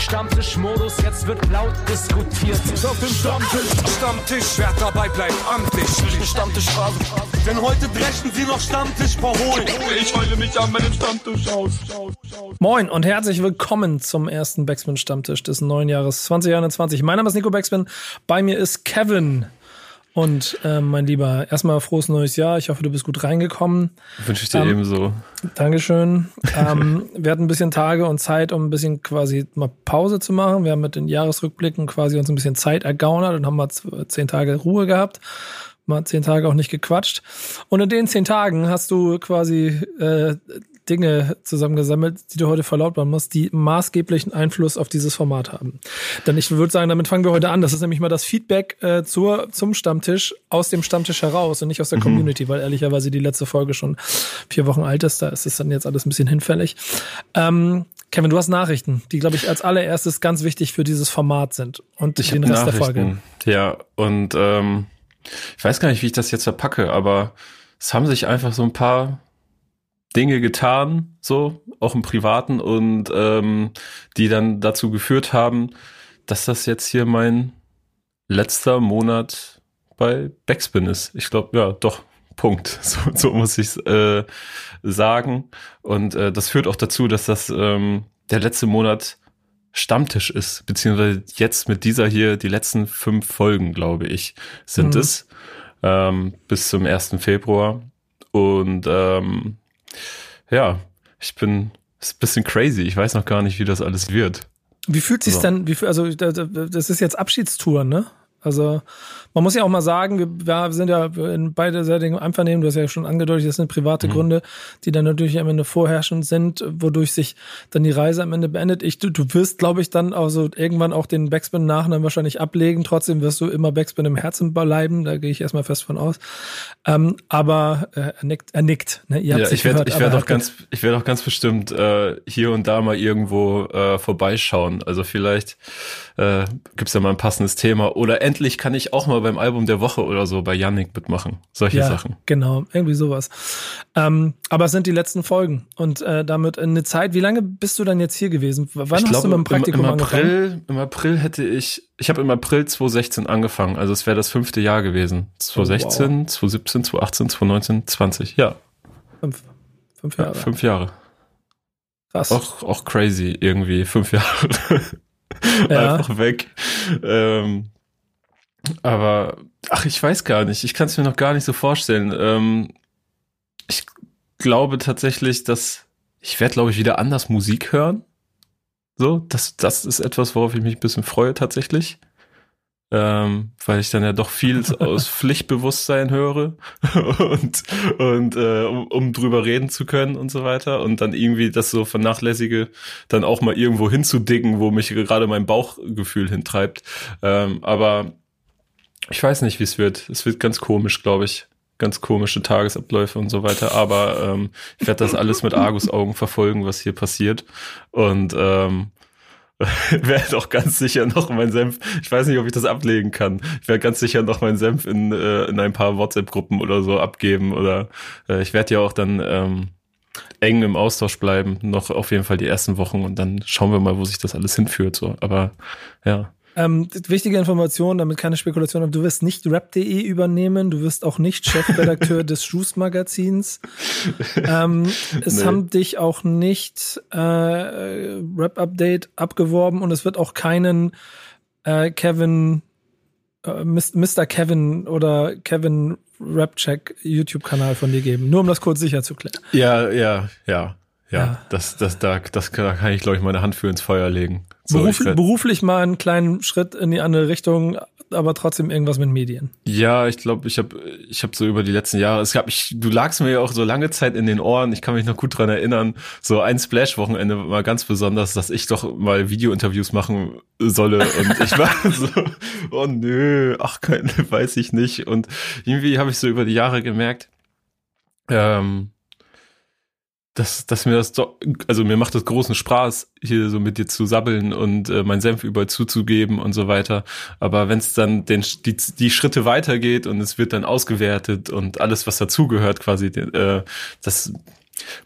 Stammtischmodus, jetzt wird laut diskutiert. Auf dem Stammtisch, Stammtisch, wer dabei bleibt, amtlich. Stammtisch Denn heute dreschen sie noch Stammtisch verholen. Ich heule mich an meinem Stammtisch aus. Moin und herzlich willkommen zum ersten Backspin Stammtisch des neuen Jahres 2021. Mein Name ist Nico Backspin. Bei mir ist Kevin. Und ähm, mein Lieber, erstmal frohes neues Jahr. Ich hoffe, du bist gut reingekommen. Wünsche ich dir ähm, ebenso. Dankeschön. ähm, wir hatten ein bisschen Tage und Zeit, um ein bisschen quasi mal Pause zu machen. Wir haben mit den Jahresrückblicken quasi uns ein bisschen Zeit ergaunert und haben mal zehn Tage Ruhe gehabt. Mal zehn Tage auch nicht gequatscht. Und in den zehn Tagen hast du quasi äh, Dinge zusammengesammelt, die du heute verlautbaren musst, die maßgeblichen Einfluss auf dieses Format haben. Denn ich würde sagen, damit fangen wir heute an. Das ist nämlich mal das Feedback äh, zur, zum Stammtisch aus dem Stammtisch heraus und nicht aus der mhm. Community, weil ehrlicherweise die letzte Folge schon vier Wochen alt ist. Da ist es dann jetzt alles ein bisschen hinfällig. Ähm, Kevin, du hast Nachrichten, die, glaube ich, als allererstes ganz wichtig für dieses Format sind und ich den Rest der Folge. Ja, und ähm, ich weiß gar nicht, wie ich das jetzt verpacke, aber es haben sich einfach so ein paar Dinge getan, so auch im Privaten und ähm, die dann dazu geführt haben, dass das jetzt hier mein letzter Monat bei Backspin ist. Ich glaube, ja, doch, Punkt. So, so muss ich äh, sagen. Und äh, das führt auch dazu, dass das ähm, der letzte Monat Stammtisch ist, beziehungsweise jetzt mit dieser hier die letzten fünf Folgen, glaube ich, sind mhm. es ähm, bis zum 1. Februar. Und ähm, ja, ich bin, ist ein bisschen crazy. Ich weiß noch gar nicht, wie das alles wird. Wie fühlt sich so. denn, wie, also das ist jetzt Abschiedstour, ne? Also man muss ja auch mal sagen, wir, wir sind ja in beiderseitigen Einvernehmen, du hast ja schon angedeutet, das sind private mhm. Gründe, die dann natürlich am Ende vorherrschend sind, wodurch sich dann die Reise am Ende beendet. Ich, du, du wirst, glaube ich, dann also irgendwann auch den Backspin-Nachnamen wahrscheinlich ablegen. Trotzdem wirst du immer Backspin im Herzen bleiben, da gehe ich erstmal fest von aus. Ähm, aber äh, er nickt, er nickt. Ne? Ihr ja, ich werde ich werd auch ganz, ich werde auch ganz bestimmt äh, hier und da mal irgendwo äh, vorbeischauen. Also vielleicht äh, gibt ja mal ein passendes Thema oder endlich kann ich auch mal beim Album der Woche oder so bei Yannick mitmachen. Solche ja, Sachen. Genau, irgendwie sowas. Ähm, aber es sind die letzten Folgen und äh, damit eine Zeit. Wie lange bist du dann jetzt hier gewesen? Wann ich hast glaube, du mit dem Praktikum im, im April, angefangen? Im April hätte ich, ich habe im April 2016 angefangen, also es wäre das fünfte Jahr gewesen. 2016, oh, wow. 2017, 2018, 2019, 20, ja. Fünf, fünf Jahre. Ja, fünf Jahre. Krass. Auch, auch crazy irgendwie, fünf Jahre. Ja. Einfach weg. Ähm, aber, ach, ich weiß gar nicht. Ich kann es mir noch gar nicht so vorstellen. Ähm, ich glaube tatsächlich, dass ich werde, glaube ich, wieder anders Musik hören. So, das, das ist etwas, worauf ich mich ein bisschen freue tatsächlich ähm, weil ich dann ja doch viel aus Pflichtbewusstsein höre und, und äh, um, um drüber reden zu können und so weiter und dann irgendwie das so vernachlässige, dann auch mal irgendwo hinzudicken, wo mich gerade mein Bauchgefühl hintreibt. Ähm, aber ich weiß nicht, wie es wird. Es wird ganz komisch, glaube ich. Ganz komische Tagesabläufe und so weiter. Aber ähm, ich werde das alles mit Argus-Augen verfolgen, was hier passiert. Und ähm, werde auch ganz sicher noch mein Senf, ich weiß nicht, ob ich das ablegen kann. Ich werde ganz sicher noch meinen Senf in, äh, in ein paar WhatsApp-Gruppen oder so abgeben oder äh, ich werde ja auch dann ähm, eng im Austausch bleiben, noch auf jeden Fall die ersten Wochen und dann schauen wir mal, wo sich das alles hinführt. So, aber ja. Ähm, wichtige Information, damit keine Spekulation haben. Du wirst nicht rap.de übernehmen, du wirst auch nicht Chefredakteur des Juice Magazins. Ähm, es nee. haben dich auch nicht äh, Rap Update abgeworben und es wird auch keinen äh, Kevin, äh, Mr. Kevin oder Kevin Rapcheck YouTube-Kanal von dir geben. Nur um das kurz sicher zu klären. Ja, ja, ja. Ja, ja, das, das, da, das, da kann ich, glaube ich, meine Hand für ins Feuer legen. So, Beruf, beruflich mal einen kleinen Schritt in die andere Richtung, aber trotzdem irgendwas mit Medien. Ja, ich glaube, ich habe ich hab so über die letzten Jahre, es gab ich, du lagst mir ja auch so lange Zeit in den Ohren, ich kann mich noch gut dran erinnern, so ein Splash-Wochenende war ganz besonders, dass ich doch mal Video-Interviews machen solle und ich war so, oh nö, ach, keine, weiß ich nicht und irgendwie habe ich so über die Jahre gemerkt, ähm, dass, dass mir das doch, also mir macht das großen Spaß, hier so mit dir zu sabbeln und äh, mein Senf überall zuzugeben und so weiter. Aber wenn es dann den, die, die Schritte weitergeht und es wird dann ausgewertet und alles, was dazugehört, quasi, äh, das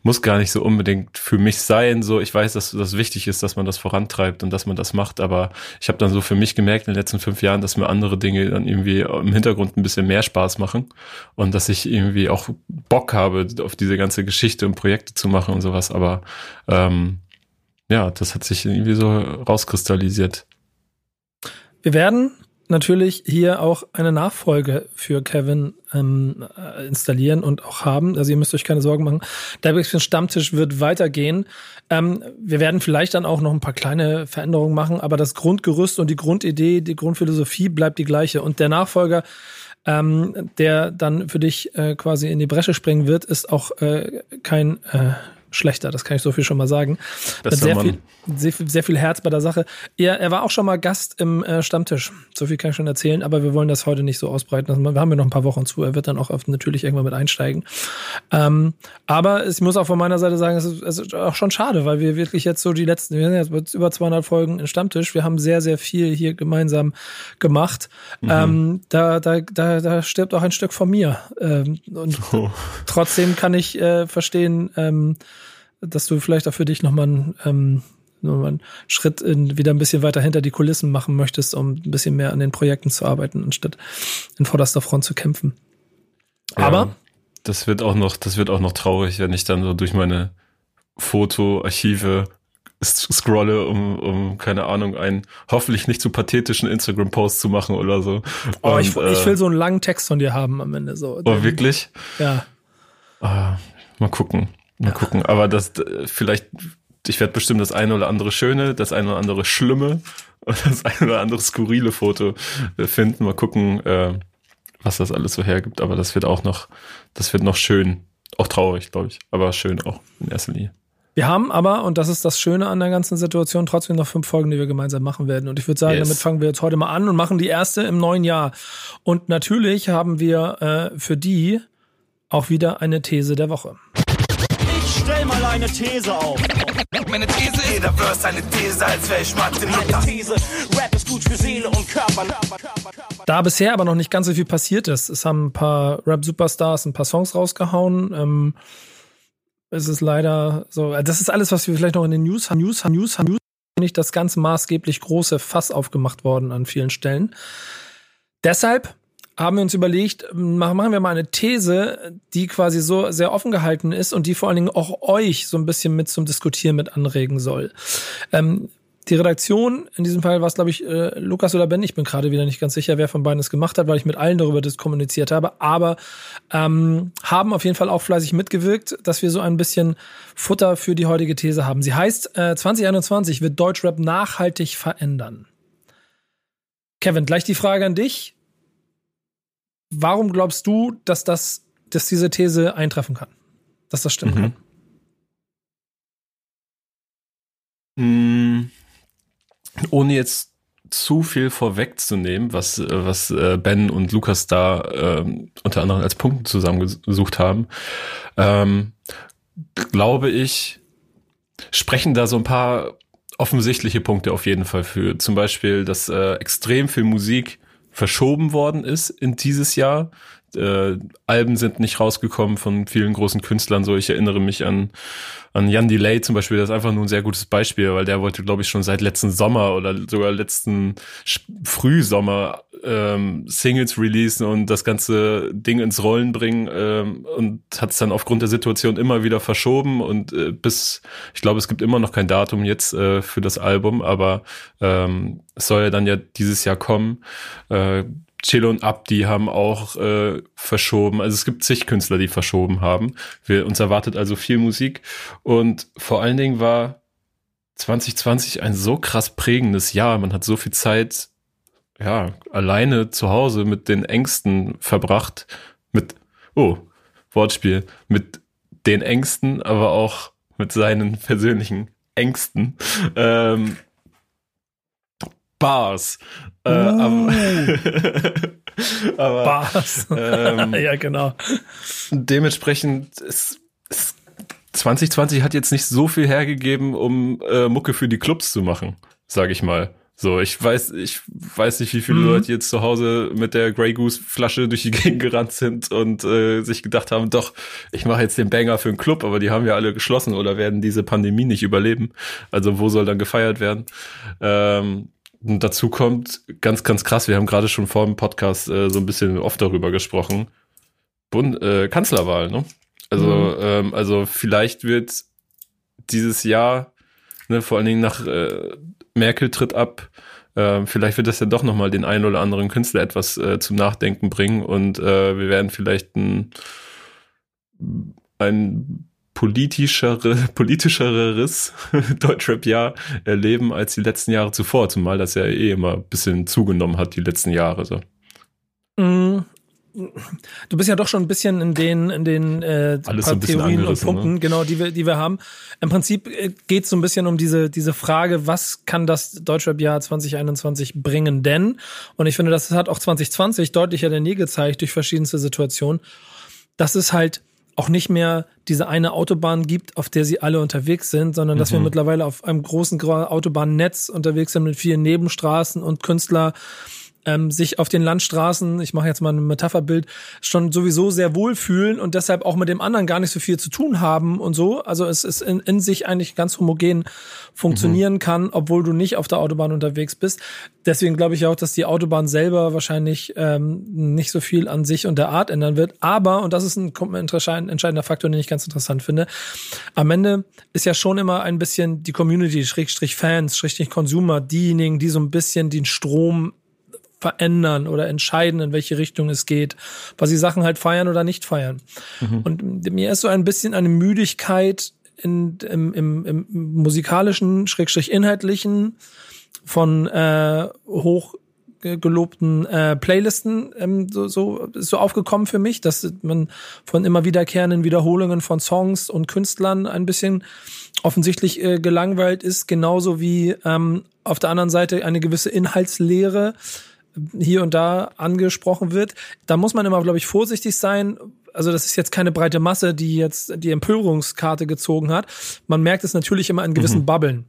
muss gar nicht so unbedingt für mich sein. So, ich weiß, dass das wichtig ist, dass man das vorantreibt und dass man das macht, aber ich habe dann so für mich gemerkt in den letzten fünf Jahren, dass mir andere Dinge dann irgendwie im Hintergrund ein bisschen mehr Spaß machen und dass ich irgendwie auch Bock habe, auf diese ganze Geschichte und Projekte zu machen und sowas. Aber ähm, ja, das hat sich irgendwie so rauskristallisiert. Wir werden natürlich hier auch eine Nachfolge für Kevin ähm, äh, installieren und auch haben. Also ihr müsst euch keine Sorgen machen. Der Stammtisch wird weitergehen. Ähm, wir werden vielleicht dann auch noch ein paar kleine Veränderungen machen, aber das Grundgerüst und die Grundidee, die Grundphilosophie bleibt die gleiche. Und der Nachfolger, ähm, der dann für dich äh, quasi in die Bresche springen wird, ist auch äh, kein äh, schlechter, das kann ich so viel schon mal sagen. Das sehr viel, sehr, sehr, viel Herz bei der Sache. Er, er war auch schon mal Gast im äh, Stammtisch. So viel kann ich schon erzählen, aber wir wollen das heute nicht so ausbreiten. Also wir haben ja noch ein paar Wochen zu. Er wird dann auch auf, natürlich irgendwann mit einsteigen. Ähm, aber ich muss auch von meiner Seite sagen, es ist, es ist auch schon schade, weil wir wirklich jetzt so die letzten, wir sind jetzt über 200 Folgen im Stammtisch. Wir haben sehr, sehr viel hier gemeinsam gemacht. Mhm. Ähm, da, da, da, da stirbt auch ein Stück von mir. Ähm, und oh. trotzdem kann ich äh, verstehen, ähm, dass du vielleicht auch für dich nochmal einen, ähm, noch einen Schritt in, wieder ein bisschen weiter hinter die Kulissen machen möchtest, um ein bisschen mehr an den Projekten zu arbeiten, anstatt in vorderster Front zu kämpfen. Ja, Aber das wird auch noch, das wird auch noch traurig, wenn ich dann so durch meine Fotoarchive scrolle, um, um, keine Ahnung, einen hoffentlich nicht zu pathetischen Instagram-Post zu machen oder so. Oh, Und, ich, äh, ich, will so einen langen Text von dir haben am Ende so. Oh, wirklich? Ja. Ah, mal gucken. Mal ja. gucken. Aber das vielleicht, ich werde bestimmt das eine oder andere schöne, das eine oder andere schlimme und das eine oder andere skurrile Foto äh, finden. Mal gucken, äh, was das alles so hergibt. Aber das wird auch noch, das wird noch schön. Auch traurig, glaube ich. Aber schön auch in erster Linie. Wir haben aber, und das ist das Schöne an der ganzen Situation, trotzdem noch fünf Folgen, die wir gemeinsam machen werden. Und ich würde sagen, yes. damit fangen wir jetzt heute mal an und machen die erste im neuen Jahr. Und natürlich haben wir äh, für die auch wieder eine These der Woche stell mal eine These auf. Meine These ist, jeder Verse eine These, als wäre ich Mathe. Meine These, Rap ist gut für Seele und Körper. Da bisher aber noch nicht ganz so viel passiert ist. Es haben ein paar Rap-Superstars ein paar Songs rausgehauen. Ähm, es ist leider so, das ist alles, was wir vielleicht noch in den News haben. News haben, News haben, News nicht das ganz maßgeblich große Fass aufgemacht worden an vielen Stellen. Deshalb haben wir uns überlegt, machen wir mal eine These, die quasi so sehr offen gehalten ist und die vor allen Dingen auch euch so ein bisschen mit zum Diskutieren mit anregen soll. Ähm, die Redaktion, in diesem Fall war es, glaube ich, äh, Lukas oder Ben, ich bin gerade wieder nicht ganz sicher, wer von beiden es gemacht hat, weil ich mit allen darüber kommuniziert habe, aber ähm, haben auf jeden Fall auch fleißig mitgewirkt, dass wir so ein bisschen Futter für die heutige These haben. Sie heißt, äh, 2021 wird Deutschrap nachhaltig verändern. Kevin, gleich die Frage an dich warum glaubst du, dass das, dass diese These eintreffen kann? Dass das stimmen mhm. kann? Mm, ohne jetzt zu viel vorwegzunehmen, was, was äh, Ben und Lukas da äh, unter anderem als Punkte zusammengesucht haben, ähm, glaube ich, sprechen da so ein paar offensichtliche Punkte auf jeden Fall für. Zum Beispiel, dass äh, extrem viel Musik verschoben worden ist in dieses Jahr. Äh, Alben sind nicht rausgekommen von vielen großen Künstlern. So, ich erinnere mich an an Jan Delay zum Beispiel. Das ist einfach nur ein sehr gutes Beispiel, weil der wollte, glaube ich, schon seit letzten Sommer oder sogar letzten Frühsommer ähm, Singles releasen und das ganze Ding ins Rollen bringen ähm, und hat es dann aufgrund der Situation immer wieder verschoben und äh, bis ich glaube, es gibt immer noch kein Datum jetzt äh, für das Album, aber ähm, es soll ja dann ja dieses Jahr kommen. Äh, Chelo und Abdi haben auch äh, verschoben. Also es gibt zig Künstler, die verschoben haben. Wir, uns erwartet also viel Musik. Und vor allen Dingen war 2020 ein so krass prägendes Jahr. Man hat so viel Zeit, ja, alleine zu Hause mit den Ängsten verbracht. Mit, oh, Wortspiel, mit den Ängsten, aber auch mit seinen persönlichen Ängsten. Ähm, Bars. Äh, aber, aber, Bars. Ähm, ja, genau. Dementsprechend ist, ist 2020 hat jetzt nicht so viel hergegeben, um äh, Mucke für die Clubs zu machen, sage ich mal. So, ich weiß, ich weiß nicht, wie viele mhm. Leute jetzt zu Hause mit der Grey Goose Flasche durch die Gegend gerannt sind und äh, sich gedacht haben, doch, ich mache jetzt den Banger für einen Club, aber die haben ja alle geschlossen oder werden diese Pandemie nicht überleben. Also wo soll dann gefeiert werden? Ähm, dazu kommt ganz, ganz krass. Wir haben gerade schon vor dem Podcast äh, so ein bisschen oft darüber gesprochen. Bund, äh, Kanzlerwahl, ne? Also, mhm. ähm, also vielleicht wird dieses Jahr, ne, vor allen Dingen nach äh, Merkel tritt ab. Äh, vielleicht wird das ja doch nochmal den einen oder anderen Künstler etwas äh, zum Nachdenken bringen und äh, wir werden vielleicht ein, ein politischere, politischeres Deutschrap-Jahr erleben als die letzten Jahre zuvor, zumal das ja eh immer ein bisschen zugenommen hat, die letzten Jahre so. Mm, du bist ja doch schon ein bisschen in den, in den äh, Alles so Theorien und Punkten, ne? genau, die wir, die wir haben. Im Prinzip äh, geht es so ein bisschen um diese, diese Frage, was kann das Deutschrap-Jahr 2021 bringen denn? Und ich finde, das hat auch 2020 deutlicher denn je gezeigt durch verschiedenste Situationen, dass es halt auch nicht mehr diese eine Autobahn gibt, auf der sie alle unterwegs sind, sondern dass mhm. wir mittlerweile auf einem großen Autobahnnetz unterwegs sind mit vielen Nebenstraßen und Künstler ähm, sich auf den Landstraßen, ich mache jetzt mal ein Metapherbild, schon sowieso sehr wohlfühlen und deshalb auch mit dem anderen gar nicht so viel zu tun haben und so. Also es ist in, in sich eigentlich ganz homogen funktionieren mhm. kann, obwohl du nicht auf der Autobahn unterwegs bist. Deswegen glaube ich auch, dass die Autobahn selber wahrscheinlich ähm, nicht so viel an sich und der Art ändern wird. Aber, und das ist ein entscheidender Faktor, den ich ganz interessant finde, am Ende ist ja schon immer ein bisschen die Community, Schrägstrich Fans, Schrägstrich Consumer, diejenigen, die so ein bisschen den Strom verändern oder entscheiden, in welche Richtung es geht, was sie Sachen halt feiern oder nicht feiern. Mhm. Und mir ist so ein bisschen eine Müdigkeit in, im, im, im musikalischen, schrägstrich inhaltlichen von äh, hoch gelobten äh, Playlisten ähm, so, so so aufgekommen für mich, dass man von immer wiederkehrenden Wiederholungen von Songs und Künstlern ein bisschen offensichtlich äh, gelangweilt ist, genauso wie ähm, auf der anderen Seite eine gewisse Inhaltslehre hier und da angesprochen wird. Da muss man immer, glaube ich, vorsichtig sein. Also das ist jetzt keine breite Masse, die jetzt die Empörungskarte gezogen hat. Man merkt es natürlich immer in gewissen mhm. Bubbeln.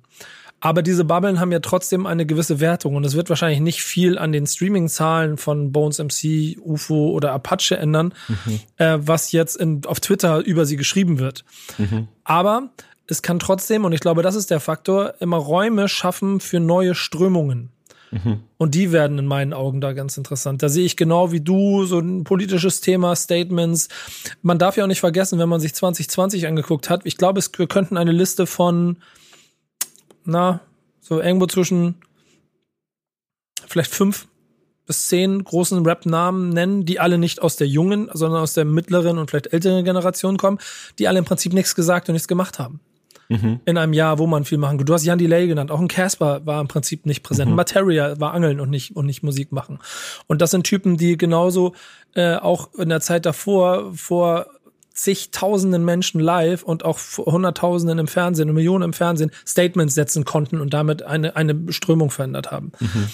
Aber diese Bubbeln haben ja trotzdem eine gewisse Wertung und es wird wahrscheinlich nicht viel an den Streaming-Zahlen von Bones MC, UFO oder Apache ändern, mhm. äh, was jetzt in, auf Twitter über sie geschrieben wird. Mhm. Aber es kann trotzdem, und ich glaube, das ist der Faktor, immer Räume schaffen für neue Strömungen. Mhm. Und die werden in meinen Augen da ganz interessant. Da sehe ich genau wie du so ein politisches Thema, Statements. Man darf ja auch nicht vergessen, wenn man sich 2020 angeguckt hat, ich glaube, es, wir könnten eine Liste von, na, so irgendwo zwischen vielleicht fünf bis zehn großen Rap-Namen nennen, die alle nicht aus der jungen, sondern aus der mittleren und vielleicht älteren Generation kommen, die alle im Prinzip nichts gesagt und nichts gemacht haben mhm. in einem Jahr, wo man viel machen kann. Du hast Jan Delay genannt, auch ein Casper war im Prinzip nicht präsent. Mhm. Materia war Angeln und nicht, und nicht Musik machen. Und das sind Typen, die genauso äh, auch in der Zeit davor vor zigtausenden Menschen live und auch hunderttausenden im Fernsehen und Millionen im Fernsehen Statements setzen konnten und damit eine, eine Strömung verändert haben. Mhm.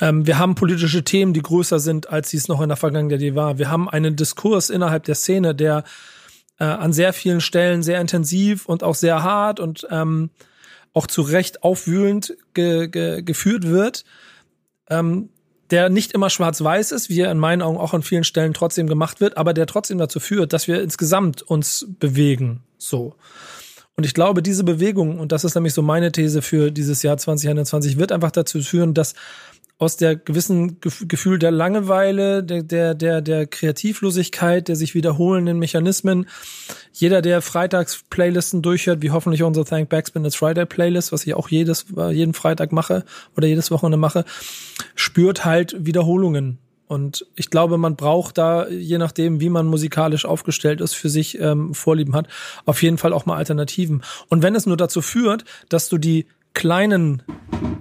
Ähm, wir haben politische Themen, die größer sind, als sie es noch in der Vergangenheit war. Wir haben einen Diskurs innerhalb der Szene, der äh, an sehr vielen Stellen sehr intensiv und auch sehr hart und ähm, auch zu Recht aufwühlend ge ge geführt wird, ähm, der nicht immer schwarz-weiß ist, wie er in meinen Augen auch an vielen Stellen trotzdem gemacht wird, aber der trotzdem dazu führt, dass wir insgesamt uns bewegen. So. Und ich glaube, diese Bewegung, und das ist nämlich so meine These für dieses Jahr 2021, wird einfach dazu führen, dass aus der gewissen Gefühl der Langeweile, der, der, der, der Kreativlosigkeit, der sich wiederholenden Mechanismen. Jeder, der Freitags Playlisten durchhört, wie hoffentlich unsere Thank Backspin It's Friday Playlist, was ich auch jedes, jeden Freitag mache oder jedes Wochenende mache, spürt halt Wiederholungen. Und ich glaube, man braucht da, je nachdem, wie man musikalisch aufgestellt ist, für sich ähm, Vorlieben hat, auf jeden Fall auch mal Alternativen. Und wenn es nur dazu führt, dass du die kleinen,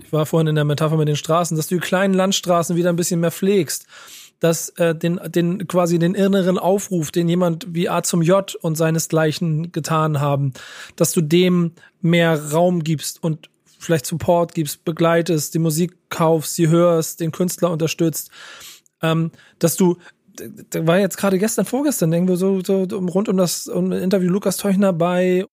ich war vorhin in der Metapher mit den Straßen, dass du die kleinen Landstraßen wieder ein bisschen mehr pflegst, dass äh, den, den quasi den inneren Aufruf, den jemand wie A zum J und seinesgleichen getan haben, dass du dem mehr Raum gibst und vielleicht Support gibst, begleitest, die Musik kaufst, sie hörst, den Künstler unterstützt, ähm, dass du da war jetzt gerade gestern, vorgestern, denken wir so, so rund um das um Interview Lukas Teuchner bei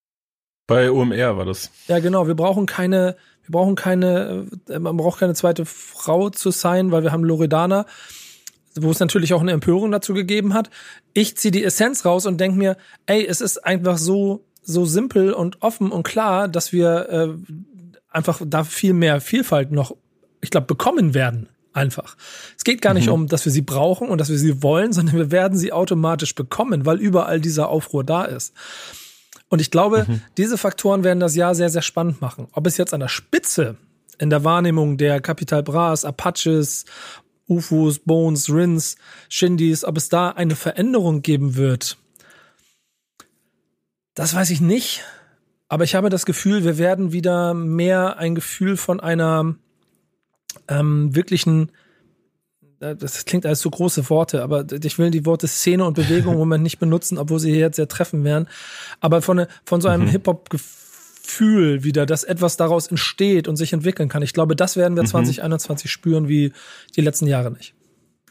bei OMR war das. Ja, genau. Wir brauchen keine, Wir brauchen keine, äh, man braucht keine zweite Frau zu sein, weil wir haben Loredana, wo es natürlich auch eine Empörung dazu gegeben hat. Ich ziehe die Essenz raus und denke mir, ey, es ist einfach so, so simpel und offen und klar, dass wir äh, einfach da viel mehr Vielfalt noch, ich glaube, bekommen werden. Einfach. Es geht gar nicht mhm. um, dass wir sie brauchen und dass wir sie wollen, sondern wir werden sie automatisch bekommen, weil überall dieser Aufruhr da ist. Und ich glaube, mhm. diese Faktoren werden das Jahr sehr, sehr spannend machen. Ob es jetzt an der Spitze in der Wahrnehmung der Capital Bras, Apaches, UFOs, Bones, Rins, Shindys, ob es da eine Veränderung geben wird, das weiß ich nicht. Aber ich habe das Gefühl, wir werden wieder mehr ein Gefühl von einer ähm, wirklichen, das klingt als so große Worte, aber ich will die Worte Szene und Bewegung im Moment nicht benutzen, obwohl sie hier jetzt sehr treffen wären. Aber von, von so einem mhm. Hip-Hop-Gefühl wieder, dass etwas daraus entsteht und sich entwickeln kann. Ich glaube, das werden wir mhm. 2021 spüren wie die letzten Jahre nicht.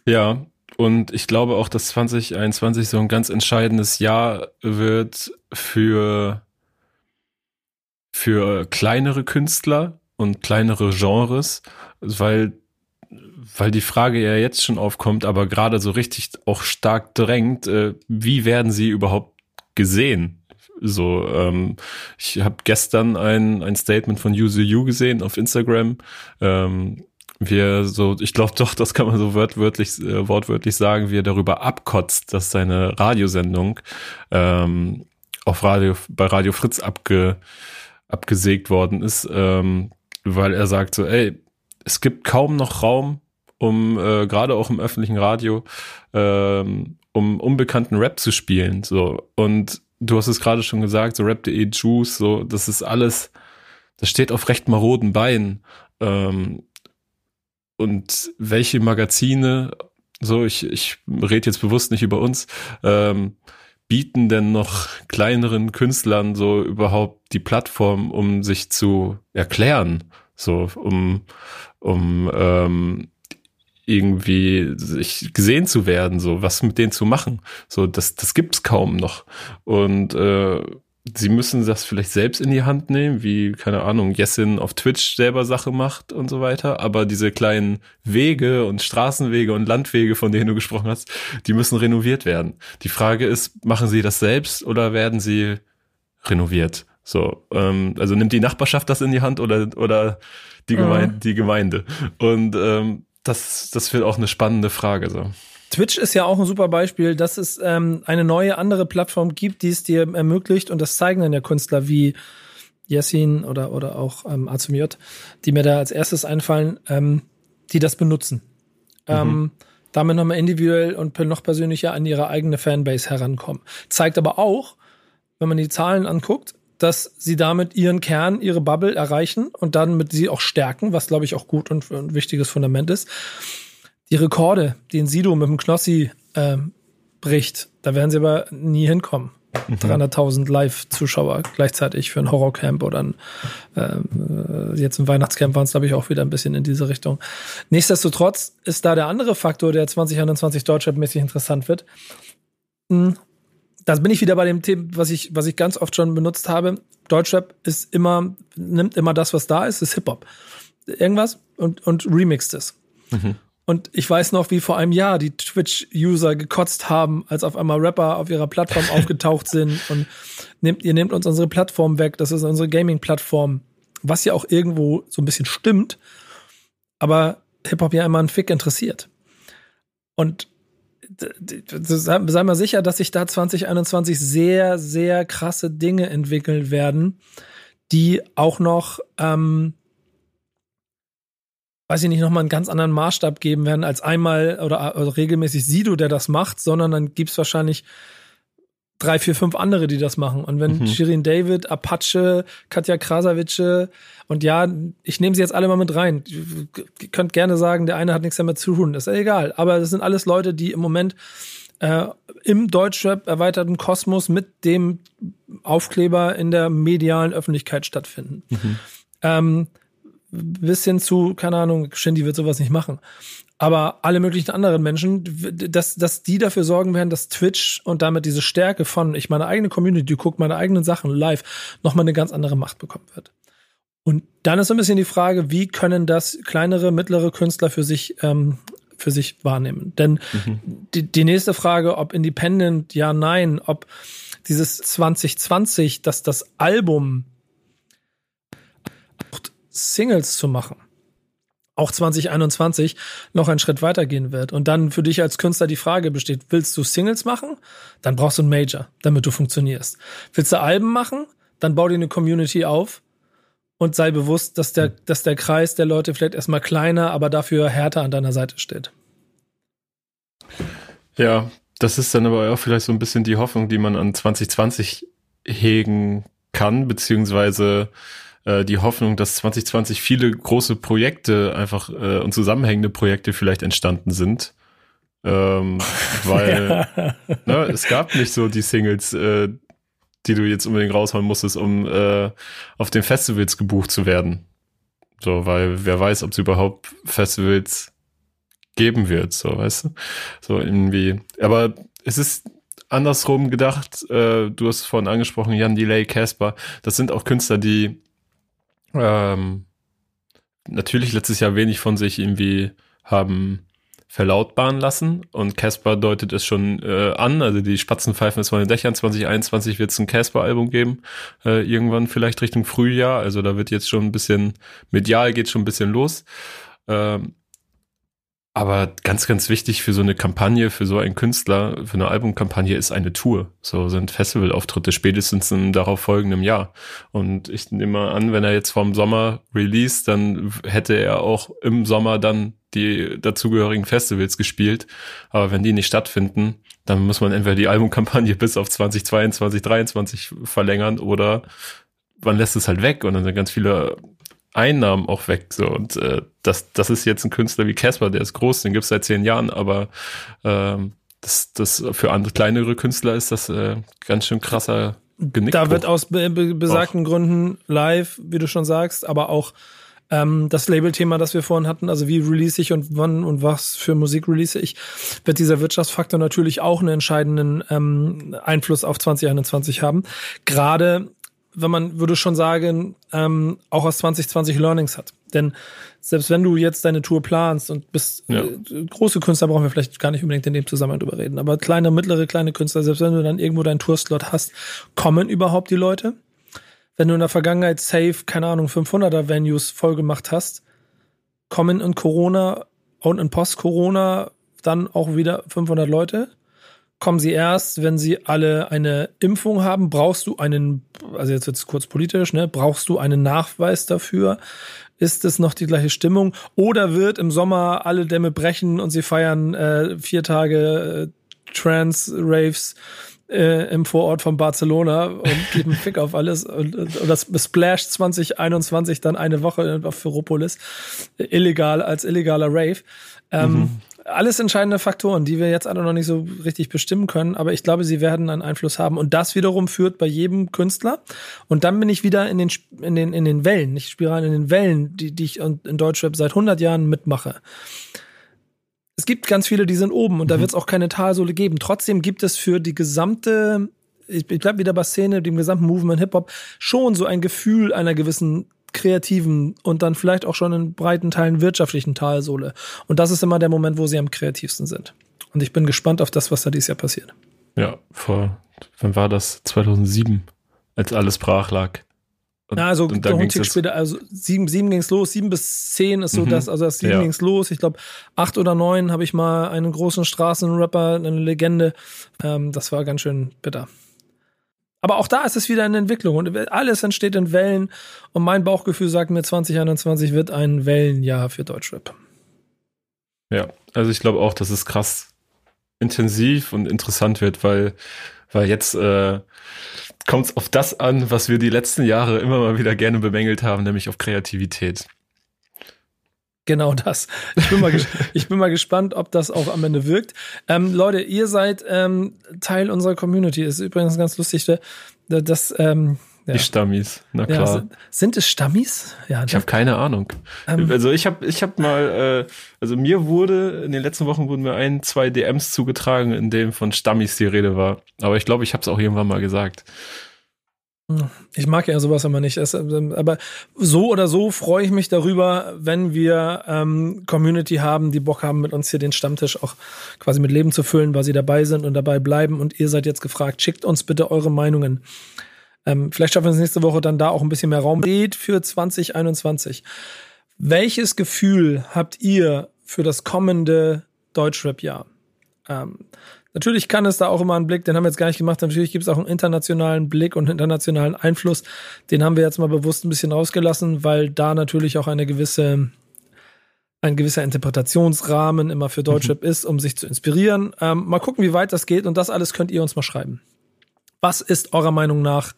Ja, und ich glaube auch, dass 2021 so ein ganz entscheidendes Jahr wird für, für kleinere Künstler und kleinere Genres, weil, weil die Frage ja jetzt schon aufkommt, aber gerade so richtig auch stark drängt, äh, wie werden sie überhaupt gesehen? So, ähm, ich habe gestern ein, ein Statement von You gesehen auf Instagram. Ähm, wir so, ich glaube doch, das kann man so wortwörtlich, äh, wortwörtlich sagen, wie er darüber abkotzt, dass seine Radiosendung ähm, auf Radio, bei Radio Fritz abge, abgesägt worden ist, ähm, weil er sagt so, ey, es gibt kaum noch Raum, um äh, gerade auch im öffentlichen Radio, ähm, um unbekannten Rap zu spielen. So und du hast es gerade schon gesagt, so Rap.de Juice, so das ist alles, das steht auf recht maroden Beinen. Ähm, und welche Magazine, so ich, ich rede jetzt bewusst nicht über uns, ähm, bieten denn noch kleineren Künstlern so überhaupt die Plattform, um sich zu erklären, so um um ähm, irgendwie sich gesehen zu werden, so was mit denen zu machen, so das das gibt's kaum noch und äh, sie müssen das vielleicht selbst in die Hand nehmen, wie, keine Ahnung, Jessin auf Twitch selber Sache macht und so weiter. Aber diese kleinen Wege und Straßenwege und Landwege, von denen du gesprochen hast, die müssen renoviert werden. Die Frage ist, machen sie das selbst oder werden sie renoviert? So, ähm, also nimmt die Nachbarschaft das in die Hand oder, oder die, Gemeinde, mhm. die Gemeinde? Und ähm, das, das wird auch eine spannende Frage. So. Twitch ist ja auch ein super Beispiel, dass es ähm, eine neue andere Plattform gibt, die es dir ermöglicht und das zeigen dann ja Künstler wie Yassin oder, oder auch ähm, Azumiyot, die mir da als erstes einfallen, ähm, die das benutzen. Mhm. Ähm, damit nochmal individuell und noch persönlicher an ihre eigene Fanbase herankommen. Zeigt aber auch, wenn man die Zahlen anguckt, dass sie damit ihren Kern, ihre Bubble erreichen und dann mit sie auch stärken, was glaube ich auch gut und ein wichtiges Fundament ist die Rekorde, die in Sido mit dem Knossi äh, bricht, da werden sie aber nie hinkommen. Mhm. 300.000 Live-Zuschauer gleichzeitig für ein Horrorcamp oder ein, äh, jetzt ein Weihnachtscamp waren es, glaube ich, auch wieder ein bisschen in diese Richtung. Nichtsdestotrotz ist da der andere Faktor, der 2021 Deutschrap-mäßig interessant wird. Da bin ich wieder bei dem Thema, was ich, was ich ganz oft schon benutzt habe. Deutschrap ist immer, nimmt immer das, was da ist, ist Hip-Hop. Irgendwas und, und remixt es. Mhm. Und ich weiß noch, wie vor einem Jahr die Twitch-User gekotzt haben, als auf einmal Rapper auf ihrer Plattform aufgetaucht sind und nehmt, ihr nehmt uns unsere Plattform weg, das ist unsere Gaming-Plattform, was ja auch irgendwo so ein bisschen stimmt, aber Hip-Hop ja immer einen Fick interessiert. Und sei mal sicher, dass sich da 2021 sehr, sehr krasse Dinge entwickeln werden, die auch noch ähm, weiß ich nicht, nochmal einen ganz anderen Maßstab geben werden als einmal oder also regelmäßig Sido, der das macht, sondern dann gibt's wahrscheinlich drei, vier, fünf andere, die das machen. Und wenn mhm. Shirin David, Apache, Katja Krasavice und ja, ich nehme sie jetzt alle mal mit rein. Ihr könnt gerne sagen, der eine hat nichts damit zu tun, das ist ja egal. Aber das sind alles Leute, die im Moment äh, im Deutschrap erweiterten Kosmos mit dem Aufkleber in der medialen Öffentlichkeit stattfinden. Mhm. Ähm, bis hin zu, keine Ahnung, Shindy wird sowas nicht machen. Aber alle möglichen anderen Menschen, dass, dass die dafür sorgen werden, dass Twitch und damit diese Stärke von, ich meine eigene Community, guckt meine eigenen Sachen live, nochmal eine ganz andere Macht bekommen wird. Und dann ist so ein bisschen die Frage, wie können das kleinere, mittlere Künstler für sich, ähm, für sich wahrnehmen? Denn mhm. die, die nächste Frage, ob Independent, ja, nein, ob dieses 2020, dass das Album Singles zu machen, auch 2021 noch einen Schritt weitergehen wird und dann für dich als Künstler die Frage besteht, willst du Singles machen? Dann brauchst du einen Major, damit du funktionierst. Willst du Alben machen? Dann bau dir eine Community auf und sei bewusst, dass der, dass der Kreis der Leute vielleicht erstmal kleiner, aber dafür härter an deiner Seite steht. Ja, das ist dann aber auch vielleicht so ein bisschen die Hoffnung, die man an 2020 hegen kann, beziehungsweise äh, die Hoffnung, dass 2020 viele große Projekte einfach äh, und zusammenhängende Projekte vielleicht entstanden sind. Ähm, weil ja. ne, es gab nicht so die Singles, äh, die du jetzt unbedingt raushauen musstest, um äh, auf den Festivals gebucht zu werden. So, weil wer weiß, ob es überhaupt Festivals geben wird, so, weißt du? So irgendwie. Aber es ist andersrum gedacht, äh, du hast vorhin angesprochen, Jan Delay, Casper, das sind auch Künstler, die ähm, natürlich letztes Jahr wenig von sich irgendwie haben verlautbaren lassen und Casper deutet es schon äh, an, also die Spatzen pfeifen es von den Dächern, 2021 wird es ein Casper-Album geben, äh, irgendwann vielleicht Richtung Frühjahr, also da wird jetzt schon ein bisschen, medial geht schon ein bisschen los. Ähm, aber ganz, ganz wichtig für so eine Kampagne, für so einen Künstler, für eine Albumkampagne ist eine Tour. So sind Festivalauftritte spätestens im darauf folgenden Jahr. Und ich nehme mal an, wenn er jetzt vom Sommer release, dann hätte er auch im Sommer dann die dazugehörigen Festivals gespielt. Aber wenn die nicht stattfinden, dann muss man entweder die Albumkampagne bis auf 2022, 2023 verlängern oder man lässt es halt weg und dann sind ganz viele Einnahmen auch weg. So. Und äh, das, das ist jetzt ein Künstler wie Casper, der ist groß, den gibt's seit zehn Jahren, aber ähm, das, das für andere kleinere Künstler ist das äh, ganz schön krasser Genickbruch. Da wird aus be be besagten Och. Gründen live, wie du schon sagst, aber auch ähm, das Label-Thema, das wir vorhin hatten, also wie release ich und wann und was für Musik release ich, wird dieser Wirtschaftsfaktor natürlich auch einen entscheidenden ähm, Einfluss auf 2021 haben. Gerade wenn man würde schon sagen, ähm, auch aus 2020 Learnings hat. Denn selbst wenn du jetzt deine Tour planst und bist ja. äh, große Künstler, brauchen wir vielleicht gar nicht unbedingt in dem Zusammenhang drüber reden, aber kleine, mittlere, kleine Künstler, selbst wenn du dann irgendwo deinen Tourslot hast, kommen überhaupt die Leute? Wenn du in der Vergangenheit safe, keine Ahnung, 500er Venues voll gemacht hast, kommen in Corona und in Post-Corona dann auch wieder 500 Leute? Kommen sie erst, wenn sie alle eine Impfung haben. Brauchst du einen, also jetzt wird es kurz politisch, ne? Brauchst du einen Nachweis dafür? Ist es noch die gleiche Stimmung? Oder wird im Sommer alle Dämme brechen und sie feiern äh, vier Tage äh, Trans-Raves äh, im Vorort von Barcelona und geben Fick auf alles und, und das Splash 2021 dann eine Woche auf Ferropolis illegal als illegaler Rave. Ähm, mhm alles entscheidende Faktoren, die wir jetzt alle noch nicht so richtig bestimmen können, aber ich glaube, sie werden einen Einfluss haben. Und das wiederum führt bei jedem Künstler. Und dann bin ich wieder in den, in den, in den Wellen, nicht Spiralen, in den Wellen, die, die ich in Deutschrap seit 100 Jahren mitmache. Es gibt ganz viele, die sind oben und mhm. da wird es auch keine Talsohle geben. Trotzdem gibt es für die gesamte, ich bleib wieder bei Szene, dem gesamten Movement Hip-Hop, schon so ein Gefühl einer gewissen kreativen und dann vielleicht auch schon in breiten Teilen wirtschaftlichen Talsohle. Und das ist immer der Moment, wo sie am kreativsten sind. Und ich bin gespannt auf das, was da dieses Jahr passiert. Ja, vor, wann war das? 2007, als alles brach lag. Und, also und noch ein Tick später, also sieben, sieben ging's los, sieben bis zehn ist so mhm. das, also das sieben ja. ging's los. Ich glaube, acht oder neun habe ich mal einen großen Straßenrapper, eine Legende. Ähm, das war ganz schön bitter. Aber auch da ist es wieder eine Entwicklung und alles entsteht in Wellen. Und mein Bauchgefühl sagt mir, 2021 wird ein Wellenjahr für Deutschrap. Ja, also ich glaube auch, dass es krass intensiv und interessant wird, weil, weil jetzt äh, kommt es auf das an, was wir die letzten Jahre immer mal wieder gerne bemängelt haben, nämlich auf Kreativität. Genau das. Ich bin mal, ich bin mal gespannt, ob das auch am Ende wirkt. Ähm, Leute, ihr seid ähm, Teil unserer Community. Ist übrigens ganz lustig, dass ähm, ja. Die Stammis, na klar. Ja, sind es Stammis? Ja, ich habe keine Ahnung. Ähm, also ich habe ich hab mal, äh, also mir wurde, in den letzten Wochen wurden mir ein, zwei DMs zugetragen, in dem von Stammis die Rede war. Aber ich glaube, ich habe es auch irgendwann mal gesagt. Ich mag ja sowas immer nicht. Das, ähm, aber so oder so freue ich mich darüber, wenn wir ähm, Community haben, die Bock haben, mit uns hier den Stammtisch auch quasi mit Leben zu füllen, weil sie dabei sind und dabei bleiben. Und ihr seid jetzt gefragt, schickt uns bitte eure Meinungen. Ähm, vielleicht schaffen wir es nächste Woche dann da auch ein bisschen mehr Raum. Für 2021. Welches Gefühl habt ihr für das kommende Deutschrap-Jahr? Ähm, Natürlich kann es da auch immer einen Blick, den haben wir jetzt gar nicht gemacht. Natürlich gibt es auch einen internationalen Blick und einen internationalen Einfluss. Den haben wir jetzt mal bewusst ein bisschen rausgelassen, weil da natürlich auch eine gewisse, ein gewisser Interpretationsrahmen immer für Deutschrap mhm. ist, um sich zu inspirieren. Ähm, mal gucken, wie weit das geht und das alles könnt ihr uns mal schreiben. Was ist eurer Meinung nach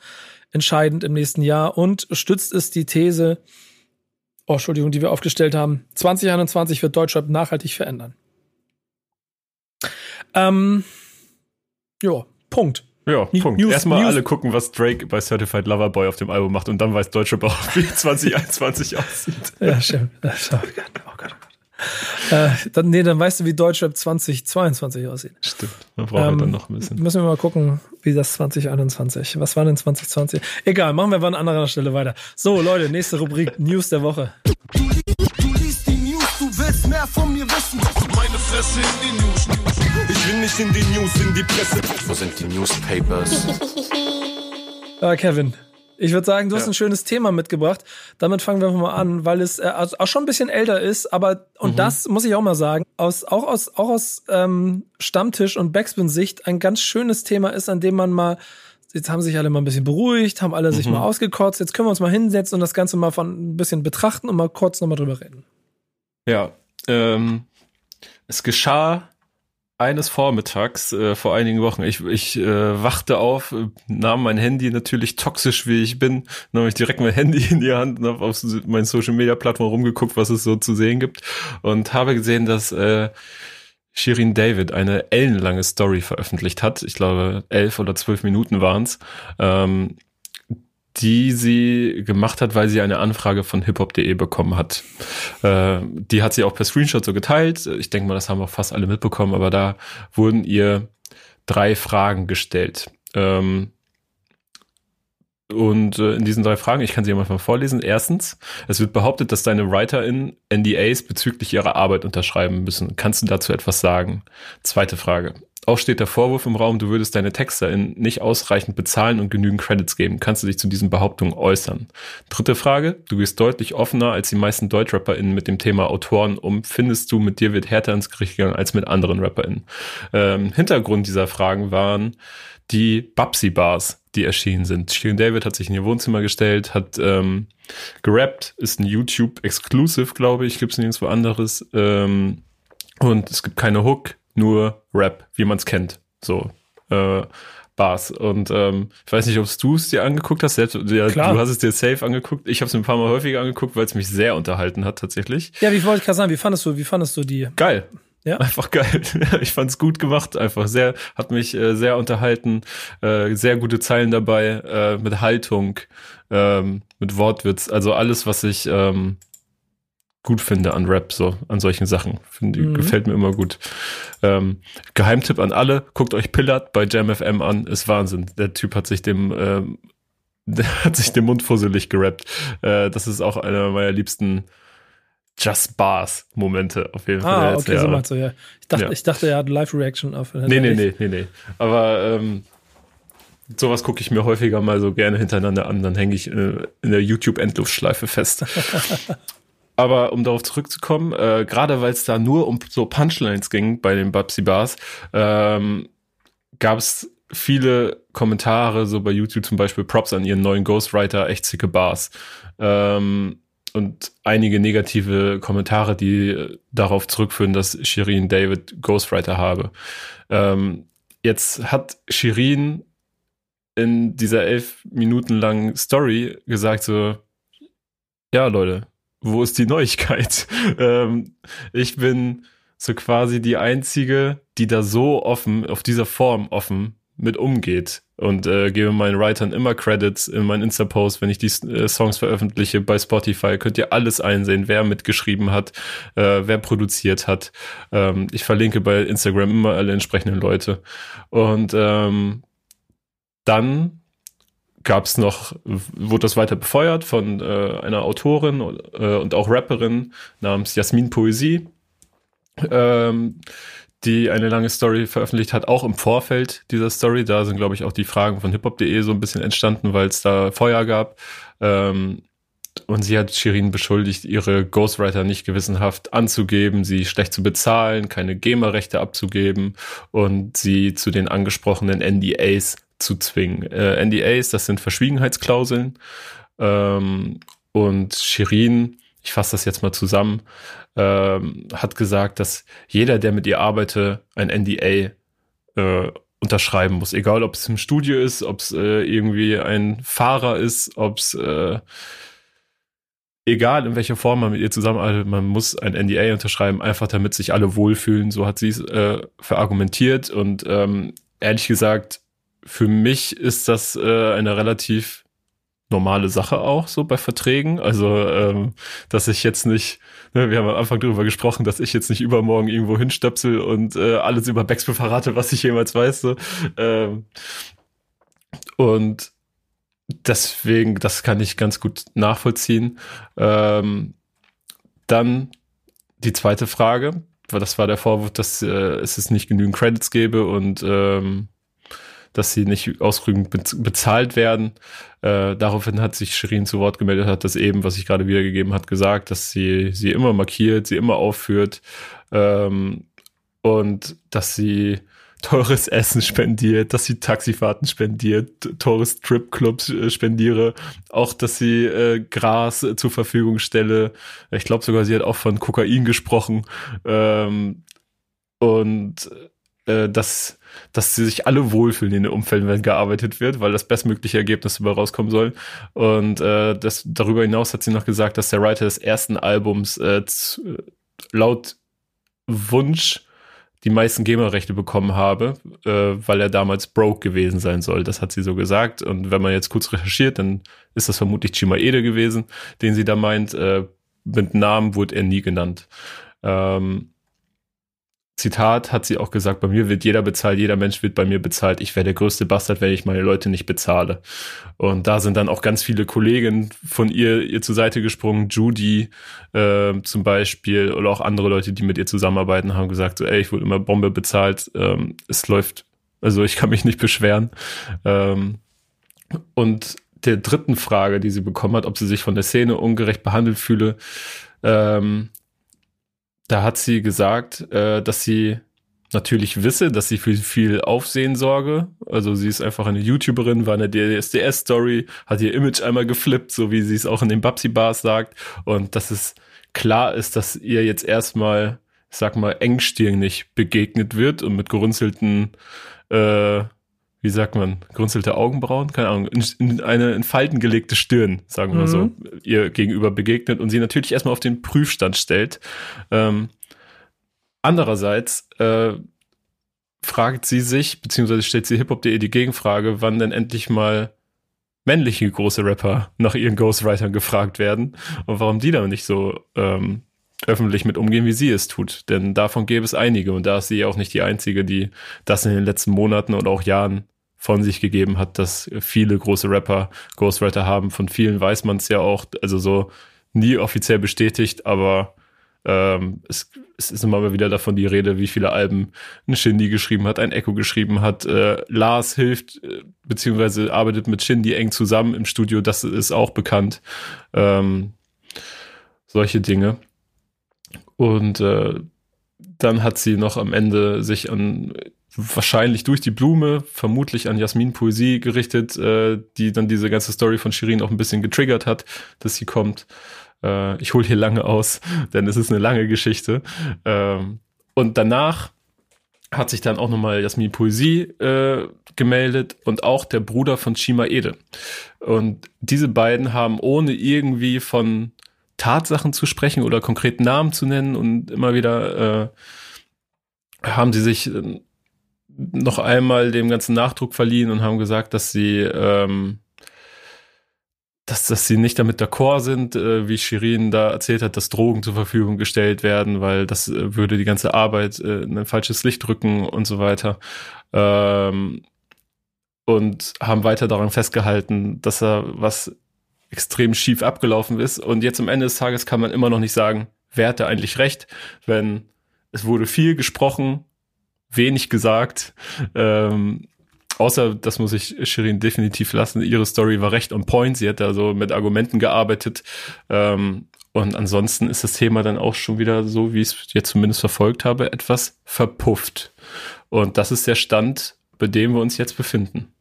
entscheidend im nächsten Jahr und stützt es die These, oh, Entschuldigung, die wir aufgestellt haben, 2021 wird Deutschrap nachhaltig verändern? Ähm, ja, Punkt. Ja, Punkt. News, Erstmal News. alle gucken, was Drake bei Certified Lover Boy auf dem Album macht und dann weiß Deutsche Bauch, wie 2021 aussieht. Ja, stimmt. Oh Gott, oh Gott. Äh, dann, nee, dann weißt du, wie Deutschrap 2022 aussieht. Stimmt, man braucht ähm, dann noch ein bisschen. Müssen wir mal gucken, wie das 2021. Was war denn 2020? Egal, machen wir an anderer Stelle weiter. So, Leute, nächste Rubrik News der Woche. Mehr von mir wissen. Meine Fresse in die News. Ich will nicht in die News, in die Presse. Wo sind die Newspapers? ah, Kevin. Ich würde sagen, du hast ein schönes Thema mitgebracht. Damit fangen wir mal an, weil es äh, auch schon ein bisschen älter ist, aber und mhm. das muss ich auch mal sagen, aus auch aus auch aus ähm, Stammtisch und Backspin-Sicht ein ganz schönes Thema ist, an dem man mal jetzt haben sich alle mal ein bisschen beruhigt, haben alle sich mhm. mal ausgekotzt. Jetzt können wir uns mal hinsetzen und das Ganze mal von ein bisschen betrachten und mal kurz nochmal drüber reden. Ja, ähm, es geschah eines Vormittags äh, vor einigen Wochen. Ich, ich äh, wachte auf, nahm mein Handy natürlich toxisch wie ich bin, nahm ich direkt mein Handy in die Hand und habe auf meinen Social Media Plattform rumgeguckt, was es so zu sehen gibt und habe gesehen, dass äh, Shirin David eine ellenlange Story veröffentlicht hat. Ich glaube, elf oder zwölf Minuten waren's. Ähm, die sie gemacht hat, weil sie eine Anfrage von hiphop.de bekommen hat. Äh, die hat sie auch per Screenshot so geteilt. Ich denke mal, das haben auch fast alle mitbekommen, aber da wurden ihr drei Fragen gestellt. Ähm, und äh, in diesen drei Fragen, ich kann sie mal vorlesen. Erstens, es wird behauptet, dass deine WriterInnen NDAs bezüglich ihrer Arbeit unterschreiben müssen. Kannst du dazu etwas sagen? Zweite Frage. Auch steht der Vorwurf im Raum, du würdest deine TexterInnen nicht ausreichend bezahlen und genügend Credits geben. Kannst du dich zu diesen Behauptungen äußern? Dritte Frage. Du gehst deutlich offener als die meisten DeutschrapperInnen mit dem Thema Autoren um. Findest du, mit dir wird härter ins Gericht gegangen als mit anderen RapperInnen? Ähm, Hintergrund dieser Fragen waren die Babsi-Bars, die erschienen sind. Shirin David hat sich in ihr Wohnzimmer gestellt, hat ähm, gerappt, ist ein YouTube-Exclusive, glaube ich, gibt es nirgendwo anderes. Ähm, und es gibt keine Hook, nur Rap, wie man es kennt. So. Äh, Bars. Und ähm, ich weiß nicht, ob du es dir angeguckt hast. Ja, du hast es dir safe angeguckt. Ich habe es ein paar Mal häufiger angeguckt, weil es mich sehr unterhalten hat tatsächlich. Ja, wie wollte ich gerade sagen, wie fandest du, wie fandest du die? Geil. Ja. Einfach geil. Ich fand's gut gemacht, einfach sehr, hat mich äh, sehr unterhalten, äh, sehr gute Zeilen dabei, äh, mit Haltung, ähm, mit Wortwitz, also alles, was ich ähm, gut finde an Rap, so an solchen Sachen. Finde, mhm. Gefällt mir immer gut. Ähm, Geheimtipp an alle, guckt euch Pillard bei JamFM an, ist Wahnsinn. Der Typ hat sich dem, ähm, der hat sich den Mund fusselig gerappt. Äh, das ist auch einer meiner liebsten Just Bars Momente auf jeden Fall. Ah, okay, so meinst du, ja. Ich dachte, ja. ich dachte, er hat Live-Reaction auf. Nee, nee, nee, nee, nee. Aber ähm, sowas gucke ich mir häufiger mal so gerne hintereinander an, dann hänge ich äh, in der YouTube-Endluftschleife fest. Aber um darauf zurückzukommen, äh, gerade weil es da nur um so Punchlines ging bei den Babsi Bars, ähm, gab es viele Kommentare, so bei YouTube zum Beispiel Props an ihren neuen Ghostwriter, echt zicke Bars. Ähm, und einige negative Kommentare, die darauf zurückführen, dass Shirin David Ghostwriter habe. Ähm, jetzt hat Shirin in dieser elf Minuten langen Story gesagt so, ja Leute, wo ist die Neuigkeit? ähm, ich bin so quasi die einzige, die da so offen, auf dieser Form offen mit umgeht und äh, gebe meinen Writern immer Credits in meinen Insta-Post, wenn ich die äh, Songs veröffentliche bei Spotify, könnt ihr alles einsehen, wer mitgeschrieben hat, äh, wer produziert hat. Ähm, ich verlinke bei Instagram immer alle entsprechenden Leute. Und ähm, dann gab es noch, wurde das weiter befeuert von äh, einer Autorin äh, und auch Rapperin namens Jasmin Poesie, ähm, die eine lange Story veröffentlicht hat, auch im Vorfeld dieser Story. Da sind, glaube ich, auch die Fragen von hiphop.de so ein bisschen entstanden, weil es da Feuer gab. Ähm, und sie hat Shirin beschuldigt, ihre Ghostwriter nicht gewissenhaft anzugeben, sie schlecht zu bezahlen, keine GEMA-Rechte abzugeben und sie zu den angesprochenen NDAs zu zwingen. Äh, NDAs, das sind Verschwiegenheitsklauseln. Ähm, und Shirin, ich fasse das jetzt mal zusammen, ähm, hat gesagt, dass jeder, der mit ihr arbeite, ein NDA äh, unterschreiben muss. Egal, ob es im Studio ist, ob es äh, irgendwie ein Fahrer ist, ob es äh, egal in welcher Form man mit ihr zusammenarbeitet, man muss ein NDA unterschreiben, einfach damit sich alle wohlfühlen. So hat sie es äh, verargumentiert. Und ähm, ehrlich gesagt, für mich ist das äh, eine relativ normale Sache auch so bei Verträgen. Also, ähm, dass ich jetzt nicht, ne, wir haben am Anfang darüber gesprochen, dass ich jetzt nicht übermorgen irgendwo hinstöpsel und äh, alles über Backspin verrate, was ich jemals weiß. So. Ähm, und deswegen, das kann ich ganz gut nachvollziehen. Ähm, dann die zweite Frage, weil das war der Vorwurf, dass äh, es nicht genügend Credits gäbe und ähm, dass sie nicht ausreichend bezahlt werden. Äh, daraufhin hat sich Shirin zu Wort gemeldet, hat das eben, was ich gerade wiedergegeben hat, gesagt, dass sie sie immer markiert, sie immer aufführt ähm, und dass sie teures Essen spendiert, dass sie Taxifahrten spendiert, teures Stripclubs äh, spendiere, auch dass sie äh, Gras äh, zur Verfügung stelle. Ich glaube sogar, sie hat auch von Kokain gesprochen. Ähm, und äh, dass, dass sie sich alle wohlfühlen in den Umfelden, wenn gearbeitet wird, weil das bestmögliche Ergebnis dabei rauskommen soll. Und äh, das, darüber hinaus hat sie noch gesagt, dass der Writer des ersten Albums äh, zu, laut Wunsch die meisten GEMA-Rechte bekommen habe, äh, weil er damals broke gewesen sein soll. Das hat sie so gesagt. Und wenn man jetzt kurz recherchiert, dann ist das vermutlich Chimaede gewesen, den sie da meint. Äh, mit Namen wurde er nie genannt. Ähm, Zitat hat sie auch gesagt, bei mir wird jeder bezahlt, jeder Mensch wird bei mir bezahlt. Ich wäre der größte Bastard, wenn ich meine Leute nicht bezahle. Und da sind dann auch ganz viele Kollegen von ihr, ihr zur Seite gesprungen. Judy äh, zum Beispiel oder auch andere Leute, die mit ihr zusammenarbeiten, haben gesagt, so, ey, ich wurde immer Bombe bezahlt. Ähm, es läuft, also ich kann mich nicht beschweren. Ähm, und der dritten Frage, die sie bekommen hat, ob sie sich von der Szene ungerecht behandelt fühle, ähm, da hat sie gesagt, äh, dass sie natürlich wisse, dass sie für viel Aufsehen sorge. Also sie ist einfach eine YouTuberin, war in der DSDS-Story, hat ihr Image einmal geflippt, so wie sie es auch in den Babsi-Bars sagt. Und dass es klar ist, dass ihr jetzt erstmal, sag mal, engstirnig begegnet wird und mit gerunzelten äh, wie sagt man, grunzelte Augenbrauen, keine Ahnung, in, in eine in Falten gelegte Stirn, sagen wir mhm. so, ihr gegenüber begegnet und sie natürlich erstmal auf den Prüfstand stellt. Ähm, andererseits äh, fragt sie sich, beziehungsweise stellt sie hiphop.de die Gegenfrage, wann denn endlich mal männliche große Rapper nach ihren Ghostwritern gefragt werden und warum die da nicht so ähm, öffentlich mit umgehen, wie sie es tut. Denn davon gäbe es einige und da ist sie auch nicht die Einzige, die das in den letzten Monaten und auch Jahren von sich gegeben hat, dass viele große Rapper Ghostwriter haben. Von vielen weiß man es ja auch, also so nie offiziell bestätigt, aber ähm, es, es ist immer mal wieder davon die Rede, wie viele Alben ein Shindy geschrieben hat, ein Echo geschrieben hat. Äh, Lars hilft, äh, beziehungsweise arbeitet mit Shindy eng zusammen im Studio, das ist auch bekannt. Ähm, solche Dinge. Und äh, dann hat sie noch am Ende sich an wahrscheinlich durch die Blume, vermutlich an Jasmin Poesie gerichtet, äh, die dann diese ganze Story von Shirin auch ein bisschen getriggert hat, dass sie kommt. Äh, ich hole hier lange aus, denn es ist eine lange Geschichte. Ähm, und danach hat sich dann auch nochmal Jasmin Poesie äh, gemeldet und auch der Bruder von Shima Ede. Und diese beiden haben ohne irgendwie von Tatsachen zu sprechen oder konkreten Namen zu nennen und immer wieder äh, haben sie sich äh, noch einmal dem ganzen Nachdruck verliehen und haben gesagt, dass sie, ähm, dass, dass sie nicht damit d'accord sind, äh, wie Shirin da erzählt hat, dass Drogen zur Verfügung gestellt werden, weil das äh, würde die ganze Arbeit äh, in ein falsches Licht rücken und so weiter. Ähm, und haben weiter daran festgehalten, dass er was extrem schief abgelaufen ist. Und jetzt am Ende des Tages kann man immer noch nicht sagen, wer hatte eigentlich recht, wenn es wurde viel gesprochen, wenig gesagt. Ähm, außer, das muss ich Shirin definitiv lassen, ihre Story war recht on point. Sie hat also mit Argumenten gearbeitet. Ähm, und ansonsten ist das Thema dann auch schon wieder so, wie ich es jetzt zumindest verfolgt habe, etwas verpufft. Und das ist der Stand, bei dem wir uns jetzt befinden.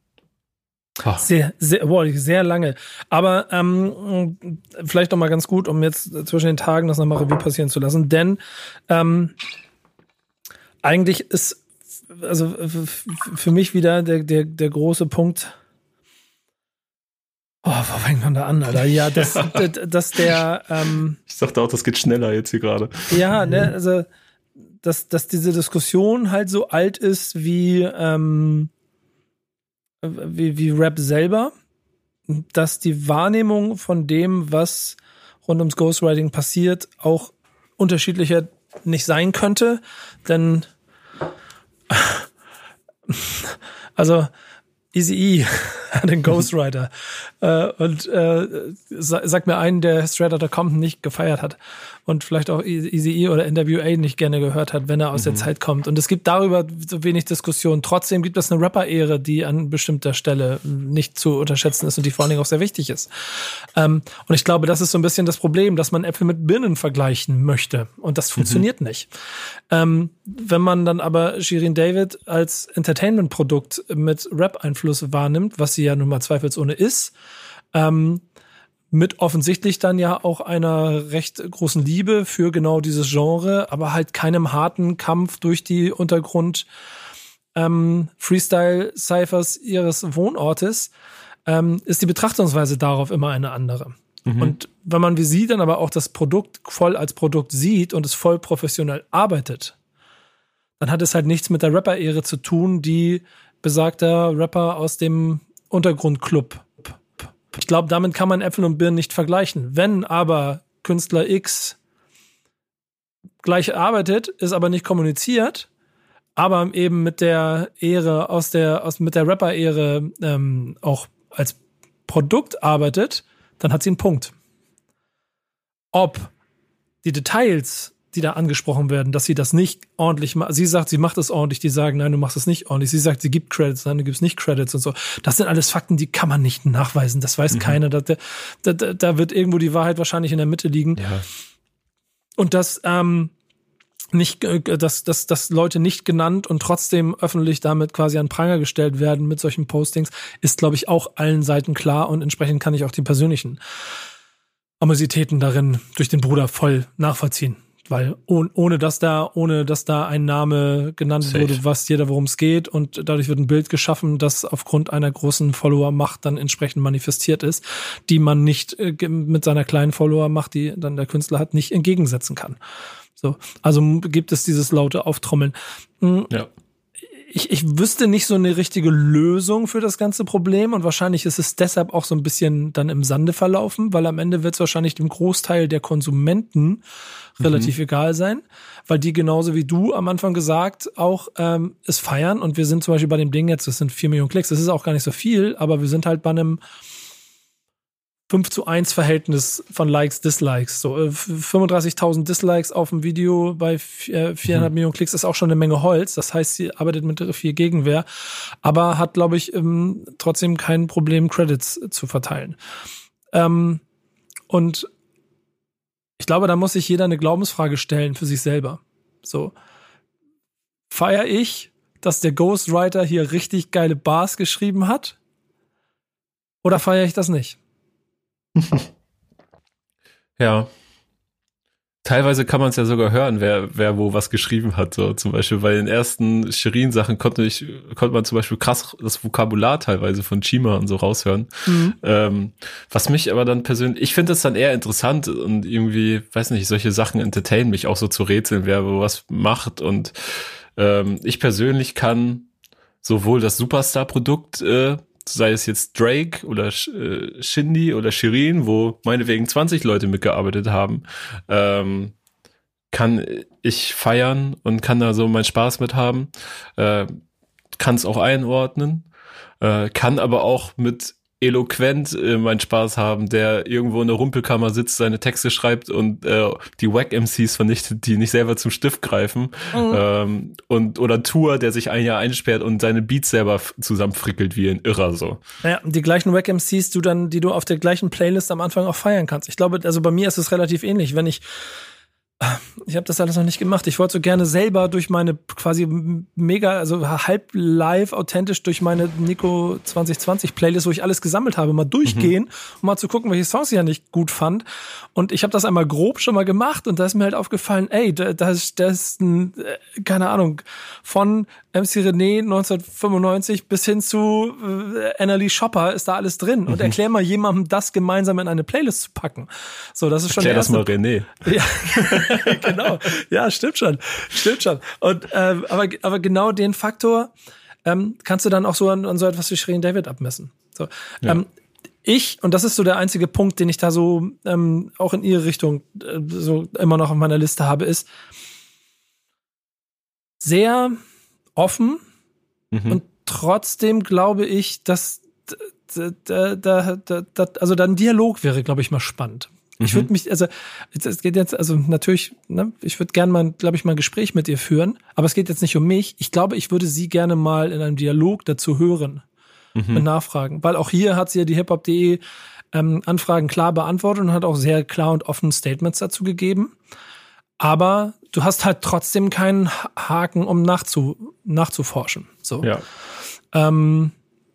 Sehr, sehr, boah, sehr lange. Aber ähm, vielleicht noch mal ganz gut, um jetzt zwischen den Tagen das nochmal Revue passieren zu lassen. Denn ähm, eigentlich ist also für mich wieder der, der, der große Punkt. Oh, wo fängt man da an, Alter? Ja, dass, dass der. Ähm, ich dachte auch, das geht schneller jetzt hier gerade. Ja, ne, also dass, dass diese Diskussion halt so alt ist wie ähm, wie, wie Rap selber, dass die Wahrnehmung von dem, was rund ums Ghostwriting passiert, auch unterschiedlicher nicht sein könnte. Denn also Easy E den Ghostwriter äh, und äh, sag mir einen, der Straight Outta Compton nicht gefeiert hat und vielleicht auch Easy E oder NWA nicht gerne gehört hat, wenn er aus mhm. der Zeit kommt. Und es gibt darüber so wenig Diskussion. Trotzdem gibt es eine Rapper-Ehre, die an bestimmter Stelle nicht zu unterschätzen ist und die vor allen Dingen auch sehr wichtig ist. Ähm, und ich glaube, das ist so ein bisschen das Problem, dass man Äpfel mit Birnen vergleichen möchte. Und das mhm. funktioniert mhm. nicht. Ähm, wenn man dann aber Shirin David als Entertainment-Produkt mit Rap-Einfluss wahrnimmt, was sie ja nun mal zweifelsohne ist, ähm, mit offensichtlich dann ja auch einer recht großen Liebe für genau dieses Genre, aber halt keinem harten Kampf durch die Untergrund ähm, Freestyle Cyphers ihres Wohnortes, ähm, ist die Betrachtungsweise darauf immer eine andere. Mhm. Und wenn man wie sie dann aber auch das Produkt voll als Produkt sieht und es voll professionell arbeitet, dann hat es halt nichts mit der Rapper-Ehre zu tun, die besagter Rapper aus dem Untergrundclub ich glaube, damit kann man Äpfel und Birnen nicht vergleichen. Wenn aber Künstler X gleich arbeitet, ist aber nicht kommuniziert, aber eben mit der Ehre aus der aus mit der Rapper-Ehre ähm, auch als Produkt arbeitet, dann hat sie einen Punkt. Ob die Details die da angesprochen werden, dass sie das nicht ordentlich macht. Sie sagt, sie macht es ordentlich, die sagen, nein, du machst es nicht ordentlich. Sie sagt, sie gibt Credits, nein, du gibst nicht Credits und so. Das sind alles Fakten, die kann man nicht nachweisen. Das weiß mhm. keiner. Da, da, da wird irgendwo die Wahrheit wahrscheinlich in der Mitte liegen. Ja. Und das, ähm, nicht, äh, dass, dass, dass Leute nicht genannt und trotzdem öffentlich damit quasi an Pranger gestellt werden mit solchen Postings, ist, glaube ich, auch allen Seiten klar und entsprechend kann ich auch die persönlichen Amositäten darin durch den Bruder voll nachvollziehen weil oh, ohne dass da, ohne dass da ein Name genannt Safe. wurde, was jeder, worum es geht und dadurch wird ein Bild geschaffen, das aufgrund einer großen Follower-Macht dann entsprechend manifestiert ist, die man nicht äh, mit seiner kleinen Follower-Macht, die dann der Künstler hat, nicht entgegensetzen kann. So, also gibt es dieses laute Auftrommeln. Mhm. Ja ich, ich wüsste nicht so eine richtige Lösung für das ganze Problem und wahrscheinlich ist es deshalb auch so ein bisschen dann im Sande verlaufen, weil am Ende wird es wahrscheinlich dem Großteil der Konsumenten relativ mhm. egal sein, weil die genauso wie du am Anfang gesagt auch ähm, es feiern und wir sind zum Beispiel bei dem Ding jetzt, das sind vier Millionen Klicks, das ist auch gar nicht so viel, aber wir sind halt bei einem 5 zu 1 Verhältnis von Likes, Dislikes. So 35.000 äh, Dislikes auf dem Video bei 400 mhm. Millionen Klicks ist auch schon eine Menge Holz. Das heißt, sie arbeitet mit viel Gegenwehr, aber hat, glaube ich, ähm, trotzdem kein Problem, Credits zu verteilen. Ähm, und ich glaube, da muss sich jeder eine Glaubensfrage stellen für sich selber. So, feier ich, dass der Ghostwriter hier richtig geile Bars geschrieben hat? Oder feiere ich das nicht? Ja. Teilweise kann man es ja sogar hören, wer, wer wo was geschrieben hat. So zum Beispiel bei den ersten Shirin-Sachen konnte ich, konnte man zum Beispiel krass das Vokabular teilweise von Chima und so raushören. Mhm. Ähm, was mich aber dann persönlich, ich finde das dann eher interessant und irgendwie, weiß nicht, solche Sachen entertainen mich auch so zu rätseln, wer wo was macht. Und ähm, ich persönlich kann sowohl das Superstar-Produkt äh, sei es jetzt Drake oder äh, Shindy oder Shirin, wo meinetwegen 20 Leute mitgearbeitet haben, ähm, kann ich feiern und kann da so meinen Spaß mit haben, äh, kann es auch einordnen. Äh, kann aber auch mit eloquent äh, meinen Spaß haben, der irgendwo in der Rumpelkammer sitzt, seine Texte schreibt und äh, die Wack-MCs vernichtet, die nicht selber zum Stift greifen. Mhm. Ähm, und oder Tour, der sich ein Jahr einsperrt und seine Beats selber zusammenfrickelt wie ein Irrer so. Ja, die gleichen Wack-MCs, du dann, die du auf der gleichen Playlist am Anfang auch feiern kannst. Ich glaube, also bei mir ist es relativ ähnlich. Wenn ich ich habe das alles noch nicht gemacht. Ich wollte so gerne selber durch meine quasi mega, also halb live authentisch durch meine Nico 2020 Playlist, wo ich alles gesammelt habe, mal durchgehen, mhm. um mal zu gucken, welche Songs ich ja nicht gut fand. Und ich habe das einmal grob schon mal gemacht und da ist mir halt aufgefallen, ey, da, da, ist, da ist ein, äh, keine Ahnung, von MC René 1995 bis hin zu äh, Annalie Shopper ist da alles drin. Und mhm. erklär mal jemandem, das gemeinsam in eine Playlist zu packen. So, das ist schon Erklär das mal René. Ja. genau. Ja, stimmt schon. Stimmt schon. Und ähm, aber, aber genau den Faktor ähm, kannst du dann auch so an, an so etwas wie Shirin David abmessen. So. Ja. Ähm, ich, und das ist so der einzige Punkt, den ich da so ähm, auch in ihre Richtung äh, so immer noch auf meiner Liste habe, ist sehr offen mhm. und trotzdem glaube ich, dass da, da, da, da, also dann Dialog wäre, glaube ich, mal spannend. Ich würde mhm. mich, also es geht jetzt, also natürlich, ne, ich würde gerne mal, glaube ich, mal ein Gespräch mit ihr führen, aber es geht jetzt nicht um mich. Ich glaube, ich würde sie gerne mal in einem Dialog dazu hören mhm. mit Nachfragen, weil auch hier hat sie ja die hiphop.de ähm, Anfragen klar beantwortet und hat auch sehr klar und offen Statements dazu gegeben. Aber du hast halt trotzdem keinen Haken, um nachzu, nachzuforschen. So. Ja. Ähm,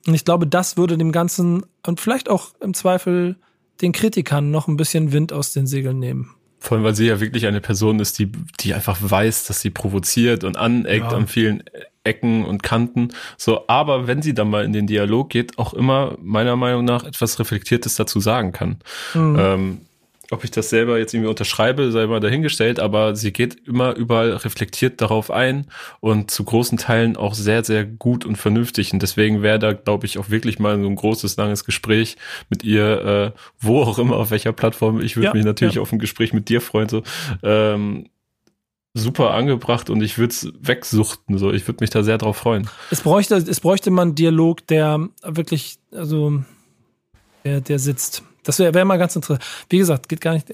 und ich glaube, das würde dem Ganzen und vielleicht auch im Zweifel den Kritikern noch ein bisschen Wind aus den Segeln nehmen. Vor allem, weil sie ja wirklich eine Person ist, die, die einfach weiß, dass sie provoziert und aneckt ja. an vielen Ecken und Kanten. So, aber wenn sie dann mal in den Dialog geht, auch immer meiner Meinung nach etwas Reflektiertes dazu sagen kann. Mhm. Ähm, ob ich das selber jetzt irgendwie unterschreibe, sei mal dahingestellt, aber sie geht immer überall reflektiert darauf ein und zu großen Teilen auch sehr, sehr gut und vernünftig. Und deswegen wäre da, glaube ich, auch wirklich mal so ein großes, langes Gespräch mit ihr, äh, wo auch immer, auf welcher Plattform. Ich würde ja, mich natürlich ja. auf ein Gespräch mit dir freuen. So. Ähm, super angebracht und ich würde es wegsuchten. So, ich würde mich da sehr drauf freuen. Es bräuchte, es bräuchte man einen Dialog, der wirklich, also der, der sitzt. Das wäre wär mal ganz interessant. Wie gesagt, geht gar nicht,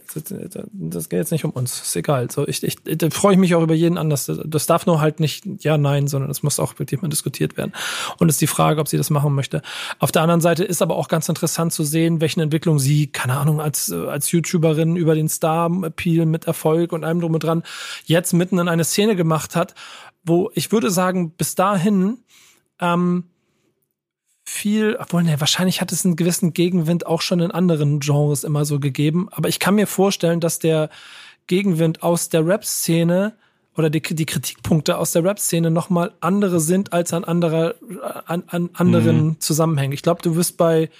das geht jetzt nicht um uns. Ist egal. So, ich, ich, da freue ich mich auch über jeden anders. Das darf nur halt nicht ja, nein, sondern es muss auch mit jemandem diskutiert werden. Und es ist die Frage, ob sie das machen möchte. Auf der anderen Seite ist aber auch ganz interessant zu sehen, welchen Entwicklung sie, keine Ahnung, als, als YouTuberin über den Star-Appeal mit Erfolg und allem drum und dran jetzt mitten in eine Szene gemacht hat, wo ich würde sagen, bis dahin, ähm, viel, obwohl, ne, wahrscheinlich hat es einen gewissen Gegenwind auch schon in anderen Genres immer so gegeben. Aber ich kann mir vorstellen, dass der Gegenwind aus der Rap-Szene oder die, die Kritikpunkte aus der Rap-Szene nochmal andere sind als an anderer, an, an anderen mhm. Zusammenhängen. Ich glaube, du wirst bei,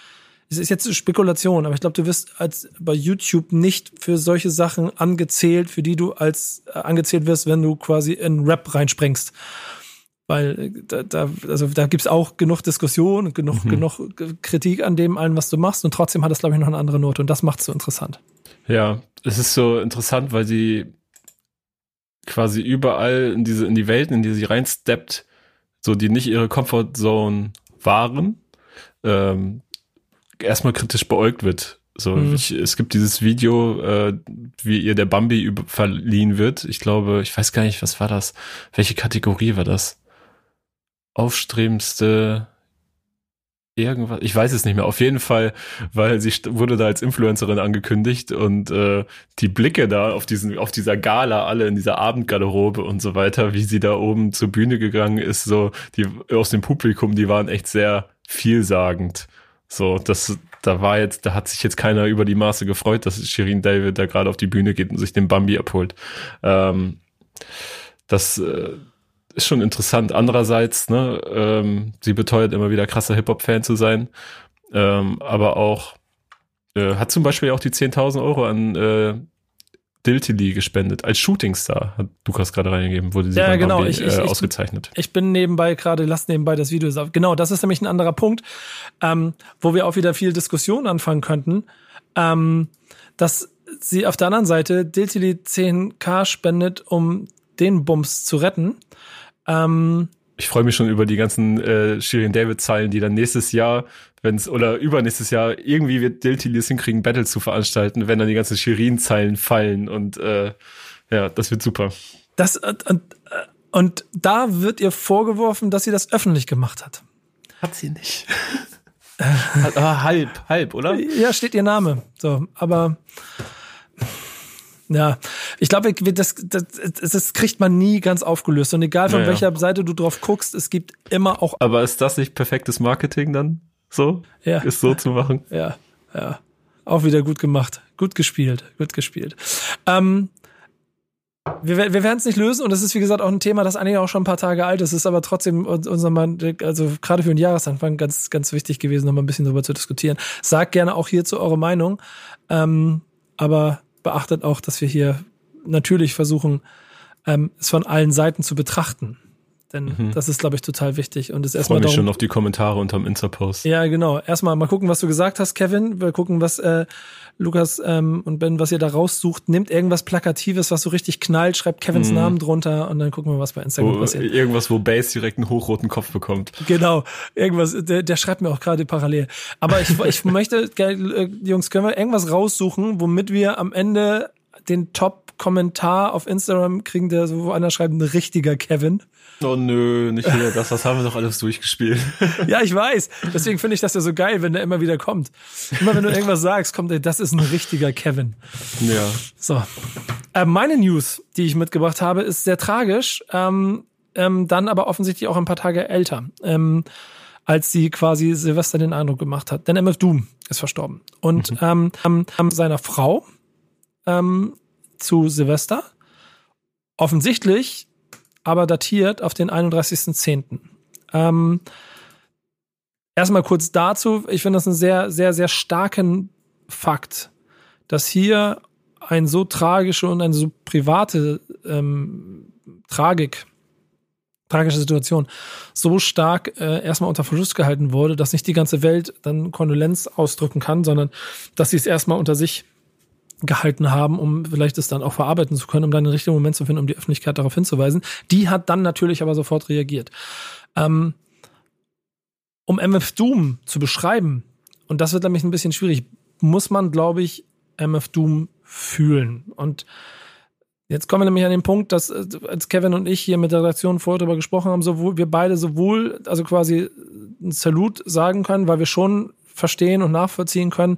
es ist jetzt Spekulation, aber ich glaube, du wirst als bei YouTube nicht für solche Sachen angezählt, für die du als äh, angezählt wirst, wenn du quasi in Rap reinspringst weil äh, da, da, also da gibt's auch genug Diskussion und genug, mhm. genug Kritik an dem allen, was du machst und trotzdem hat es, glaube ich, noch eine andere Note und das macht's so interessant. Ja, es ist so interessant, weil sie quasi überall in diese, in die Welten, in die sie reinsteppt, so die nicht ihre Comfortzone waren, ähm, erstmal kritisch beäugt wird. So, mhm. ich, es gibt dieses Video, äh, wie ihr der Bambi verliehen wird. Ich glaube, ich weiß gar nicht, was war das? Welche Kategorie war das? Aufstrebendste irgendwas, ich weiß es nicht mehr, auf jeden Fall, weil sie wurde da als Influencerin angekündigt und äh, die Blicke da auf diesen, auf dieser Gala, alle in dieser Abendgarderobe und so weiter, wie sie da oben zur Bühne gegangen ist, so, die aus dem Publikum, die waren echt sehr vielsagend. So, das, da war jetzt, da hat sich jetzt keiner über die Maße gefreut, dass Shirin David da gerade auf die Bühne geht und sich den Bambi abholt. Ähm, das, äh, ist schon interessant. Andererseits, ne, ähm, sie beteuert immer wieder krasser Hip-Hop-Fan zu sein, ähm, aber auch äh, hat zum Beispiel auch die 10.000 Euro an äh, Diltily gespendet. Als Shootingstar hat Lukas gerade reingegeben, wurde sie ja, genau. Bambi, ich, ich, äh, ausgezeichnet. Ich, bin nebenbei gerade, lass nebenbei das Video. Genau, das ist nämlich ein anderer Punkt, ähm, wo wir auch wieder viel Diskussion anfangen könnten. Ähm, dass sie auf der anderen Seite Diltily 10k spendet, um den Bums zu retten ähm, ich freue mich schon über die ganzen äh, Shirin David Zeilen, die dann nächstes Jahr, wenn es oder übernächstes Jahr irgendwie wird Diltilius hinkriegen, Battle zu veranstalten, wenn dann die ganzen Shirin Zeilen fallen und äh, ja, das wird super. Das und, und, und da wird ihr vorgeworfen, dass sie das öffentlich gemacht hat. Hat sie nicht. ah, halb, halb, oder? Ja, steht ihr Name. So, aber ja, ich glaube, das, das, das kriegt man nie ganz aufgelöst. Und egal von ja, welcher Seite du drauf guckst, es gibt immer auch. Aber ist das nicht perfektes Marketing dann? So? Ja. Ist so zu machen? Ja, ja. Auch wieder gut gemacht. Gut gespielt. Gut gespielt. Ähm, wir, wir werden es nicht lösen und es ist wie gesagt auch ein Thema, das eigentlich auch schon ein paar Tage alt ist, ist aber trotzdem unser Mann, also gerade für den Jahresanfang ganz, ganz wichtig gewesen, noch mal ein bisschen darüber zu diskutieren. Sagt gerne auch hierzu eure Meinung, ähm, aber beachtet auch, dass wir hier natürlich versuchen, ähm, es von allen Seiten zu betrachten. Denn mhm. das ist, glaube ich, total wichtig. Und es erstmal. Ich freue mich schon auf die Kommentare unterm Insta-Post. Ja, genau. Erstmal mal gucken, was du gesagt hast, Kevin. Wir gucken, was äh, Lukas ähm, und Ben, was ihr da raussucht. Nehmt irgendwas Plakatives, was so richtig knallt, schreibt Kevins mhm. Namen drunter und dann gucken wir, was bei Instagram wo, passiert. Irgendwas, wo Base direkt einen hochroten Kopf bekommt. Genau. Irgendwas, der, der schreibt mir auch gerade parallel. Aber ich, ich möchte, äh, Jungs, können wir irgendwas raussuchen, womit wir am Ende den Top-Kommentar auf Instagram kriegen, der so, einer schreibt, ein richtiger Kevin. Oh nö, nicht wieder das. Das haben wir doch alles durchgespielt. ja, ich weiß. Deswegen finde ich das ja so geil, wenn der immer wieder kommt. Immer wenn du irgendwas sagst, kommt, ey, das ist ein richtiger Kevin. Ja. So. Äh, meine News, die ich mitgebracht habe, ist sehr tragisch. Ähm, ähm, dann aber offensichtlich auch ein paar Tage älter. Ähm, als sie quasi Silvester den Eindruck gemacht hat. Denn MF Doom ist verstorben. Und mhm. ähm, ähm, seiner Frau ähm, zu Silvester. Offensichtlich aber datiert auf den 31.10. Ähm, erstmal kurz dazu. Ich finde das einen sehr, sehr, sehr starken Fakt, dass hier eine so tragische und eine so private ähm, Tragik, tragische Situation so stark äh, erstmal unter Verschluss gehalten wurde, dass nicht die ganze Welt dann Kondolenz ausdrücken kann, sondern dass sie es erstmal unter sich gehalten haben, um vielleicht es dann auch verarbeiten zu können, um dann den richtigen Moment zu finden, um die Öffentlichkeit darauf hinzuweisen. Die hat dann natürlich aber sofort reagiert. Ähm, um MF Doom zu beschreiben, und das wird nämlich ein bisschen schwierig, muss man, glaube ich, MF Doom fühlen. Und jetzt kommen wir nämlich an den Punkt, dass äh, als Kevin und ich hier mit der Redaktion vorher darüber gesprochen haben, sowohl wir beide sowohl, also quasi ein Salut sagen können, weil wir schon verstehen und nachvollziehen können,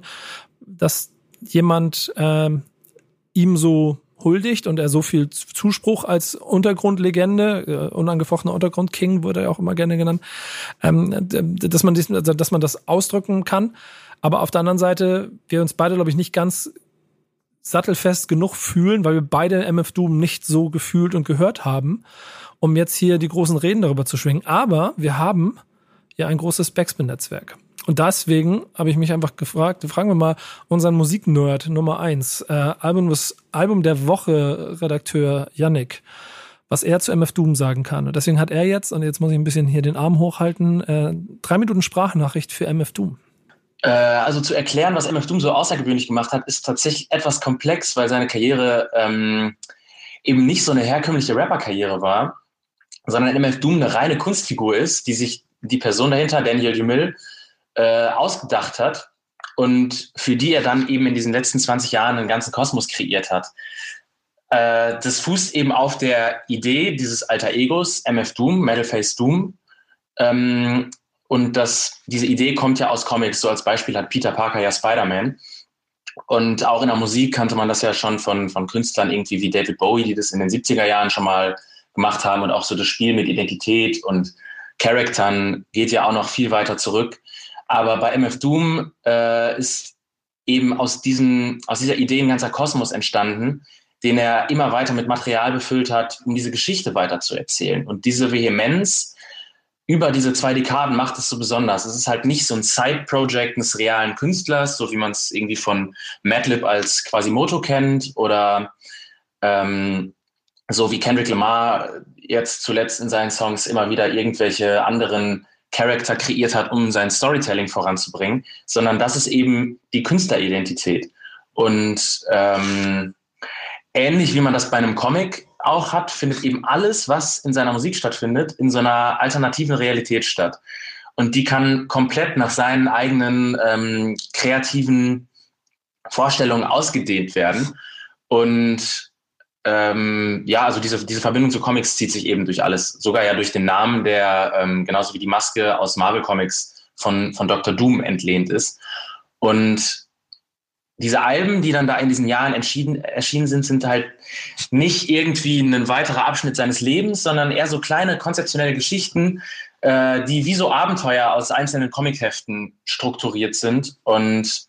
dass jemand ähm, ihm so huldigt und er so viel Zuspruch als Untergrundlegende, äh, unangefochtener Untergrundking wurde er auch immer gerne genannt, ähm, dass man dies, also, dass man das ausdrücken kann. Aber auf der anderen Seite, wir uns beide, glaube ich, nicht ganz sattelfest genug fühlen, weil wir beide MF Doom nicht so gefühlt und gehört haben, um jetzt hier die großen Reden darüber zu schwingen. Aber wir haben ja ein großes Backspin-Netzwerk. Und deswegen habe ich mich einfach gefragt, fragen wir mal unseren Musiknerd Nummer eins, äh, Album, Album der Woche Redakteur Yannick, was er zu MF Doom sagen kann. Und deswegen hat er jetzt, und jetzt muss ich ein bisschen hier den Arm hochhalten, äh, drei Minuten Sprachnachricht für MF Doom. Äh, also zu erklären, was MF Doom so außergewöhnlich gemacht hat, ist tatsächlich etwas komplex, weil seine Karriere ähm, eben nicht so eine herkömmliche Rapper-Karriere war, sondern MF Doom eine reine Kunstfigur ist, die sich die Person dahinter, Daniel Dumil, äh, ausgedacht hat und für die er dann eben in diesen letzten 20 Jahren einen ganzen Kosmos kreiert hat. Äh, das fußt eben auf der Idee dieses alter Egos, MF Doom, Metalface Doom. Ähm, und das, diese Idee kommt ja aus Comics. So als Beispiel hat Peter Parker ja Spider-Man. Und auch in der Musik kannte man das ja schon von, von Künstlern irgendwie wie David Bowie, die das in den 70er Jahren schon mal gemacht haben. Und auch so das Spiel mit Identität und Charaktern geht ja auch noch viel weiter zurück. Aber bei MF Doom äh, ist eben aus, diesem, aus dieser Idee ein ganzer Kosmos entstanden, den er immer weiter mit Material befüllt hat, um diese Geschichte weiter zu erzählen. Und diese Vehemenz über diese zwei Dekaden macht es so besonders. Es ist halt nicht so ein Side-Project eines realen Künstlers, so wie man es irgendwie von Madlib als Quasimoto kennt oder ähm, so wie Kendrick Lamar jetzt zuletzt in seinen Songs immer wieder irgendwelche anderen Charakter kreiert hat, um sein Storytelling voranzubringen, sondern das ist eben die Künstleridentität. Und ähm, ähnlich wie man das bei einem Comic auch hat, findet eben alles, was in seiner Musik stattfindet, in so einer alternativen Realität statt. Und die kann komplett nach seinen eigenen ähm, kreativen Vorstellungen ausgedehnt werden. Und ähm, ja, also diese, diese Verbindung zu Comics zieht sich eben durch alles, sogar ja durch den Namen, der ähm, genauso wie die Maske aus Marvel Comics von, von Dr. Doom entlehnt ist. Und diese Alben, die dann da in diesen Jahren erschienen sind, sind halt nicht irgendwie ein weiterer Abschnitt seines Lebens, sondern eher so kleine konzeptionelle Geschichten, äh, die wie so Abenteuer aus einzelnen Comicheften strukturiert sind. Und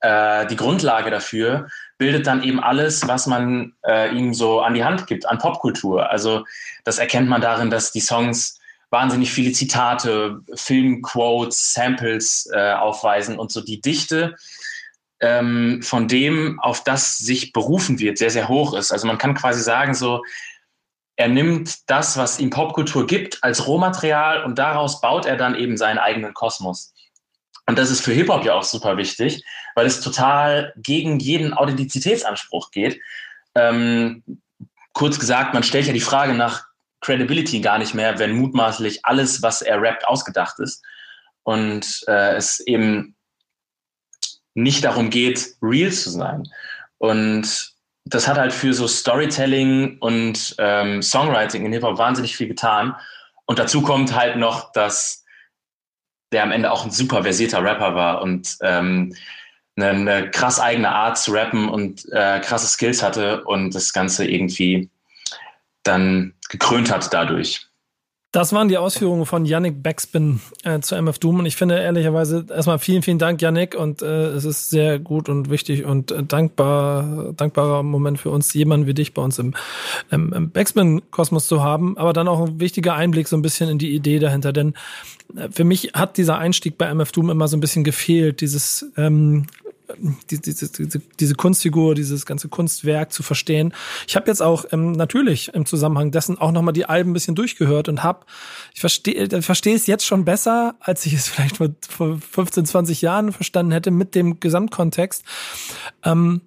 äh, die Grundlage dafür bildet dann eben alles, was man äh, ihm so an die Hand gibt, an Popkultur. Also das erkennt man darin, dass die Songs wahnsinnig viele Zitate, Filmquotes, Samples äh, aufweisen und so die Dichte ähm, von dem, auf das sich berufen wird, sehr, sehr hoch ist. Also man kann quasi sagen, so, er nimmt das, was ihm Popkultur gibt, als Rohmaterial und daraus baut er dann eben seinen eigenen Kosmos. Und das ist für Hip-Hop ja auch super wichtig, weil es total gegen jeden Authentizitätsanspruch geht. Ähm, kurz gesagt, man stellt ja die Frage nach Credibility gar nicht mehr, wenn mutmaßlich alles, was er rappt, ausgedacht ist. Und äh, es eben nicht darum geht, real zu sein. Und das hat halt für so Storytelling und ähm, Songwriting in Hip-Hop wahnsinnig viel getan. Und dazu kommt halt noch, dass der am Ende auch ein super versierter Rapper war und ähm, eine, eine krass eigene Art zu rappen und äh, krasse Skills hatte und das Ganze irgendwie dann gekrönt hat dadurch. Das waren die Ausführungen von Yannick Backspin äh, zu MF Doom. Und ich finde ehrlicherweise erstmal vielen, vielen Dank, Yannick, und äh, es ist sehr gut und wichtig und äh, dankbar, dankbarer Moment für uns, jemanden wie dich bei uns im, im, im Backspin-Kosmos zu haben, aber dann auch ein wichtiger Einblick so ein bisschen in die Idee dahinter, denn äh, für mich hat dieser Einstieg bei MF Doom immer so ein bisschen gefehlt, dieses ähm, die, diese, diese, Kunstfigur, dieses ganze Kunstwerk zu verstehen. Ich habe jetzt auch ähm, natürlich im Zusammenhang dessen auch nochmal die Alben ein bisschen durchgehört und habe, ich verstehe äh, verstehe es jetzt schon besser, als ich es vielleicht vor, vor 15, 20 Jahren verstanden hätte mit dem Gesamtkontext. Ähm,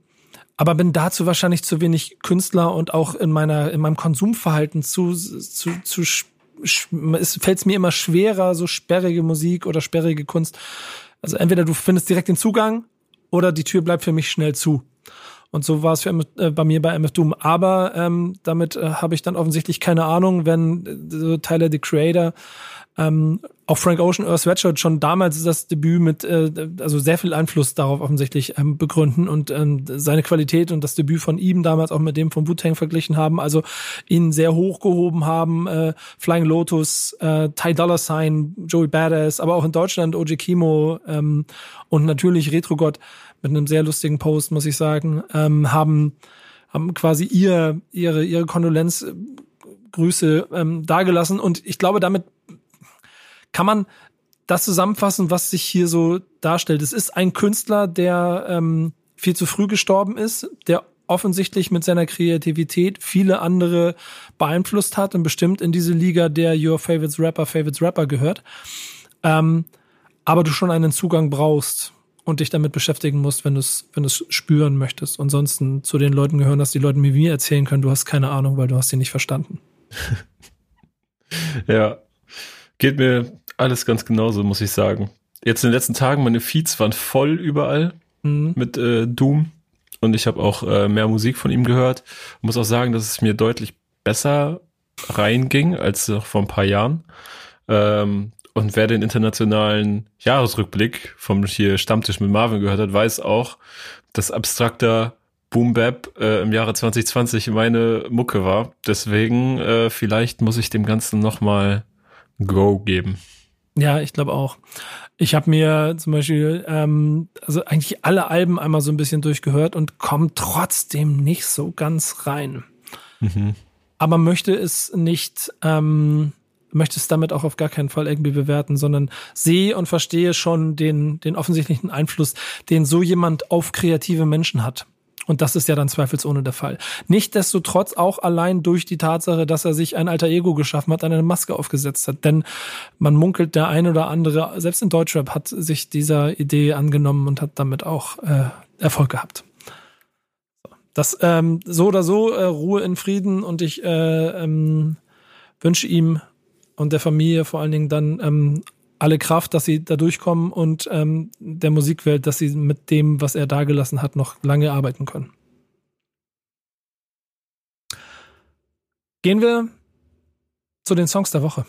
aber bin dazu wahrscheinlich zu wenig Künstler und auch in meiner in meinem Konsumverhalten zu zu, zu es fällt mir immer schwerer, so sperrige Musik oder sperrige Kunst. Also entweder du findest direkt den Zugang oder die Tür bleibt für mich schnell zu. Und so war es äh, bei mir bei MF Doom. Aber ähm, damit äh, habe ich dann offensichtlich keine Ahnung, wenn äh, so Tyler the Creator ähm, auch Frank Ocean, Earth Sweatshirt schon damals das Debüt mit, äh, also sehr viel Einfluss darauf offensichtlich ähm, begründen und ähm, seine Qualität und das Debüt von ihm damals auch mit dem von Wu-Tang verglichen haben, also ihn sehr hochgehoben haben, äh, Flying Lotus, äh, Ty Dollar Sign, Joey Badass, aber auch in Deutschland OG Kimo ähm, und natürlich Retrogott mit einem sehr lustigen Post, muss ich sagen, ähm, haben haben quasi ihr ihre ihre Kondolenzgrüße ähm, dargelassen und ich glaube damit kann man das zusammenfassen, was sich hier so darstellt? Es ist ein Künstler, der ähm, viel zu früh gestorben ist, der offensichtlich mit seiner Kreativität viele andere beeinflusst hat und bestimmt in diese Liga der Your Favorites Rapper, Favorites Rapper gehört. Ähm, aber du schon einen Zugang brauchst und dich damit beschäftigen musst, wenn du es wenn spüren möchtest. Ansonsten zu den Leuten gehören, dass die Leute mir erzählen können, du hast keine Ahnung, weil du hast sie nicht verstanden. ja, geht mir alles ganz genauso, muss ich sagen. Jetzt in den letzten Tagen, meine Feeds waren voll überall mhm. mit äh, Doom. Und ich habe auch äh, mehr Musik von ihm gehört. Muss auch sagen, dass es mir deutlich besser reinging als noch vor ein paar Jahren. Ähm, und wer den internationalen Jahresrückblick vom hier Stammtisch mit Marvin gehört hat, weiß auch, dass abstrakter Boom Bap äh, im Jahre 2020 meine Mucke war. Deswegen äh, vielleicht muss ich dem Ganzen noch mal Go geben. Ja, ich glaube auch. Ich habe mir zum Beispiel ähm, also eigentlich alle Alben einmal so ein bisschen durchgehört und komme trotzdem nicht so ganz rein. Mhm. Aber möchte es nicht, ähm, möchte es damit auch auf gar keinen Fall irgendwie bewerten, sondern sehe und verstehe schon den, den offensichtlichen Einfluss, den so jemand auf kreative Menschen hat. Und das ist ja dann zweifelsohne der Fall. Nichtsdestotrotz auch allein durch die Tatsache, dass er sich ein alter Ego geschaffen hat, eine Maske aufgesetzt hat. Denn man munkelt, der ein oder andere, selbst in Deutschrap, hat sich dieser Idee angenommen und hat damit auch äh, Erfolg gehabt. das ähm, so oder so äh, Ruhe in Frieden und ich äh, ähm, wünsche ihm und der Familie vor allen Dingen dann ähm, alle Kraft, dass sie da durchkommen und ähm, der Musikwelt, dass sie mit dem, was er dagelassen hat, noch lange arbeiten können. Gehen wir zu den Songs der Woche.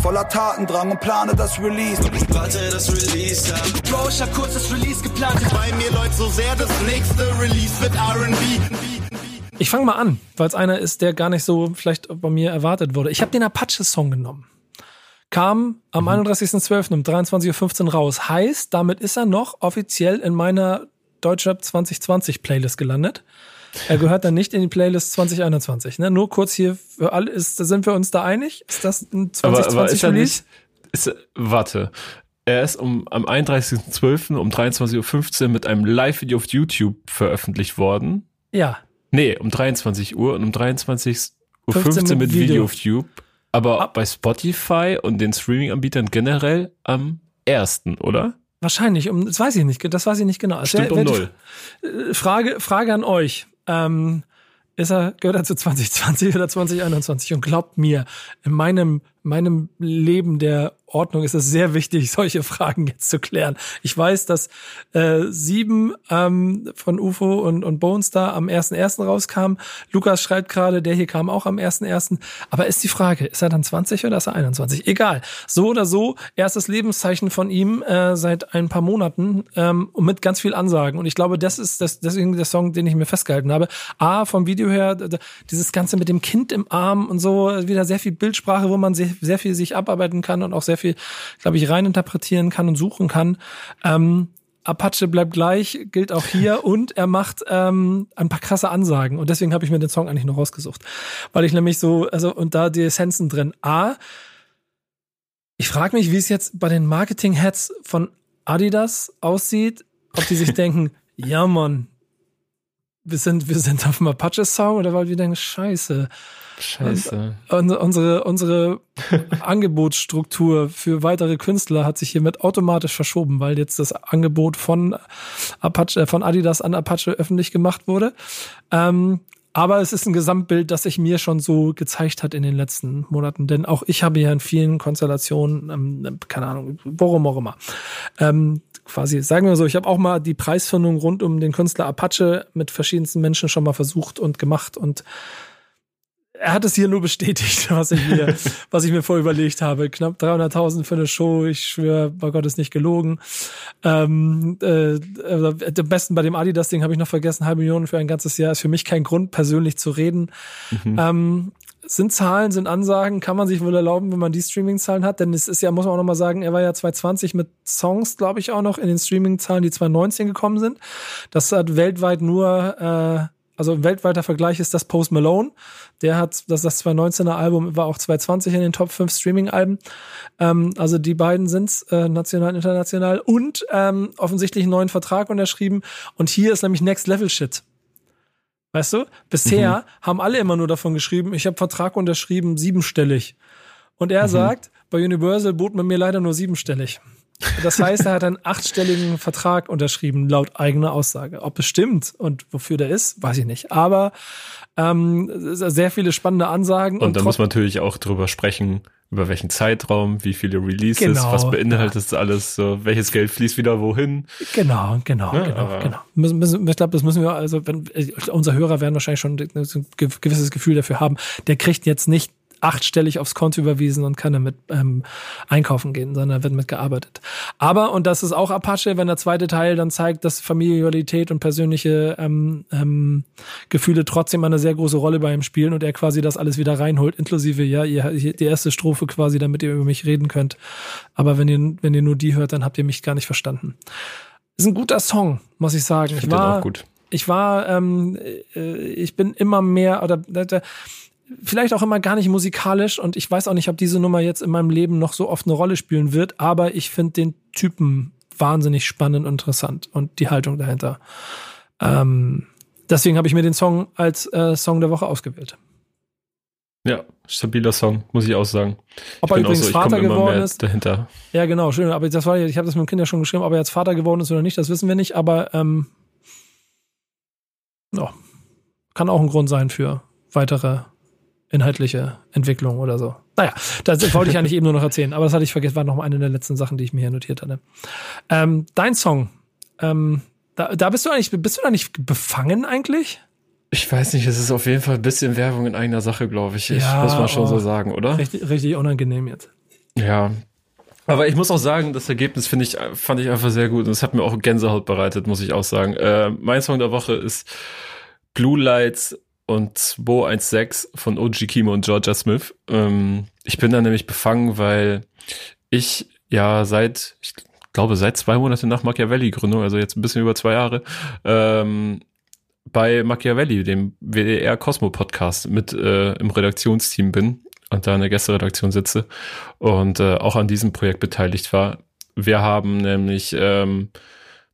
Voller Tatendrang und plane das Release. Und ich warte das Release ab. Bro, ich hab kurz das Release geplant. Bei mir läuft so sehr das nächste Release mit R&B. Ich fange mal an, weil es einer ist, der gar nicht so vielleicht bei mir erwartet wurde. Ich habe den Apache-Song genommen. Kam am mhm. 31.12. um 23.15 Uhr raus. Heißt, damit ist er noch offiziell in meiner Deutschrap 2020 Playlist gelandet. Er gehört dann nicht in die Playlist 2021. Ne? Nur kurz hier für alle, ist, sind wir uns da einig? Ist das ein 2020 aber, aber ist Release? Nicht, ist, warte. Er ist um, am 31.12. um 23.15 Uhr mit einem Live-Video auf YouTube veröffentlicht worden. Ja. Nee, um 23 Uhr und um 23.15 Uhr 15 mit, mit Video. Video auf YouTube. Aber Ab bei Spotify und den Streaming-Anbietern generell am 1., oder? Wahrscheinlich, um, das weiß ich nicht, das weiß ich nicht genau. Stimmt um null. Äh, Frage, Frage an euch. Ähm, ist er, gehört er zu 2020 oder 2021? Und glaubt mir, in meinem, meinem Leben der Ordnung ist es sehr wichtig, solche Fragen jetzt zu klären. Ich weiß, dass äh, sieben ähm, von UFO und, und Bones da am 1.1. rauskam. Lukas schreibt gerade, der hier kam auch am 1.1. Aber ist die Frage, ist er dann 20 oder ist er 21? Egal. So oder so, erstes Lebenszeichen von ihm äh, seit ein paar Monaten ähm, mit ganz viel Ansagen. Und ich glaube, das ist das, deswegen der Song, den ich mir festgehalten habe. A, vom Video her, dieses Ganze mit dem Kind im Arm und so, wieder sehr viel Bildsprache, wo man sehr, sehr viel sich abarbeiten kann und auch sehr viel, glaube ich, reininterpretieren kann und suchen kann. Ähm, Apache bleibt gleich, gilt auch hier und er macht ähm, ein paar krasse Ansagen und deswegen habe ich mir den Song eigentlich noch rausgesucht, weil ich nämlich so, also und da die Essenzen drin. A, ich frage mich, wie es jetzt bei den Marketing-Heads von Adidas aussieht, ob die sich denken, ja Mann, wir sind, wir sind auf dem Apache-Song oder weil wir denken, scheiße, Scheiße. Und unsere, unsere Angebotsstruktur für weitere Künstler hat sich hiermit automatisch verschoben, weil jetzt das Angebot von Apache, äh, von Adidas an Apache öffentlich gemacht wurde. Ähm, aber es ist ein Gesamtbild, das sich mir schon so gezeigt hat in den letzten Monaten. Denn auch ich habe ja in vielen Konstellationen, ähm, keine Ahnung, worum auch immer, ähm, quasi, sagen wir so, ich habe auch mal die Preisfindung rund um den Künstler Apache mit verschiedensten Menschen schon mal versucht und gemacht und er hat es hier nur bestätigt, was ich mir, was ich mir vorüberlegt habe. Knapp 300.000 für eine Show. Ich schwöre, bei Gott ist nicht gelogen. Ähm, äh, am besten bei dem Adidas-Ding habe ich noch vergessen. Halbe Millionen für ein ganzes Jahr ist für mich kein Grund, persönlich zu reden. Mhm. Ähm, sind Zahlen, sind Ansagen, kann man sich wohl erlauben, wenn man die Streaming-Zahlen hat. Denn es ist ja, muss man auch noch mal sagen, er war ja 2020 mit Songs, glaube ich, auch noch in den Streaming-Zahlen, die 2019 gekommen sind. Das hat weltweit nur äh, also ein weltweiter Vergleich ist das Post Malone. Der hat, das, das 2019er Album war auch 2020 in den Top 5 Streaming-Alben. Ähm, also die beiden sind's, äh, national und international. Und ähm, offensichtlich einen neuen Vertrag unterschrieben. Und hier ist nämlich Next Level Shit. Weißt du? Bisher mhm. haben alle immer nur davon geschrieben, ich habe Vertrag unterschrieben, siebenstellig. Und er mhm. sagt, bei Universal bot man mir leider nur siebenstellig. Das heißt, er hat einen achtstelligen Vertrag unterschrieben, laut eigener Aussage. Ob es stimmt und wofür der ist, weiß ich nicht. Aber ähm, sehr viele spannende Ansagen. Und, und da muss man natürlich auch drüber sprechen, über welchen Zeitraum, wie viele Releases, genau, was beinhaltet das alles, so, welches Geld fließt wieder wohin. Genau, genau, ja, genau, genau. Müssen, müssen, ich glaube, das müssen wir, also wenn, unser Hörer werden wahrscheinlich schon ein gewisses Gefühl dafür haben. Der kriegt jetzt nicht achtstellig aufs Konto überwiesen und kann damit ähm, einkaufen gehen, sondern wird mitgearbeitet. Aber, und das ist auch Apache, wenn der zweite Teil dann zeigt, dass Familialität und persönliche ähm, ähm, Gefühle trotzdem eine sehr große Rolle bei ihm spielen und er quasi das alles wieder reinholt, inklusive, ja, ihr, die erste Strophe quasi, damit ihr über mich reden könnt. Aber wenn ihr, wenn ihr nur die hört, dann habt ihr mich gar nicht verstanden. Ist ein guter Song, muss ich sagen. Ich, ich war, auch gut. Ich war, ähm, äh, ich bin immer mehr, oder, vielleicht auch immer gar nicht musikalisch und ich weiß auch nicht, ob diese Nummer jetzt in meinem Leben noch so oft eine Rolle spielen wird, aber ich finde den Typen wahnsinnig spannend und interessant und die Haltung dahinter. Ähm, deswegen habe ich mir den Song als äh, Song der Woche ausgewählt. Ja, stabiler Song, muss ich auch sagen. Ob er übrigens so, Vater geworden ist. Dahinter. Ja, genau, schön. Aber das war, ich habe das mit dem Kind ja schon geschrieben, ob er jetzt Vater geworden ist oder nicht, das wissen wir nicht, aber ähm, ja, kann auch ein Grund sein für weitere inhaltliche Entwicklung oder so. Naja, das wollte ich eigentlich eben nur noch erzählen, aber das hatte ich vergessen, war noch eine der letzten Sachen, die ich mir hier notiert hatte. Ähm, dein Song, ähm, da, da bist du eigentlich, bist du da nicht befangen eigentlich? Ich weiß nicht, es ist auf jeden Fall ein bisschen Werbung in eigener Sache, glaube ich. Ich ja, muss mal schon oh, so sagen, oder? Richtig, richtig unangenehm jetzt. Ja. Aber ich muss auch sagen, das Ergebnis finde ich, fand ich einfach sehr gut und es hat mir auch Gänsehaut bereitet, muss ich auch sagen. Äh, mein Song der Woche ist Blue Lights und 216 von OG Kimo und Georgia Smith. Ähm, ich bin da nämlich befangen, weil ich ja seit, ich glaube, seit zwei Monaten nach Machiavelli-Gründung, also jetzt ein bisschen über zwei Jahre, ähm, bei Machiavelli, dem WDR Cosmo Podcast, mit äh, im Redaktionsteam bin und da in der Gästeredaktion sitze und äh, auch an diesem Projekt beteiligt war. Wir haben nämlich ähm,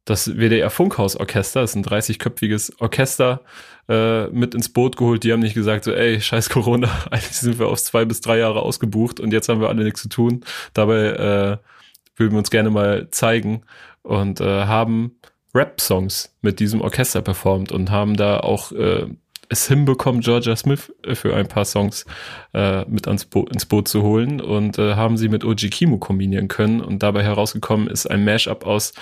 das WDR Funkhaus Orchester, das ist ein 30-köpfiges Orchester, äh, mit ins Boot geholt. Die haben nicht gesagt, so, ey, scheiß Corona, eigentlich sind wir auf zwei bis drei Jahre ausgebucht und jetzt haben wir alle nichts zu tun. Dabei äh, würden wir uns gerne mal zeigen und äh, haben Rap-Songs mit diesem Orchester performt und haben da auch äh, es hinbekommen, Georgia Smith äh, für ein paar Songs äh, mit ans Bo ins Boot zu holen und äh, haben sie mit OG Kimo kombinieren können. Und dabei herausgekommen ist ein Mashup aus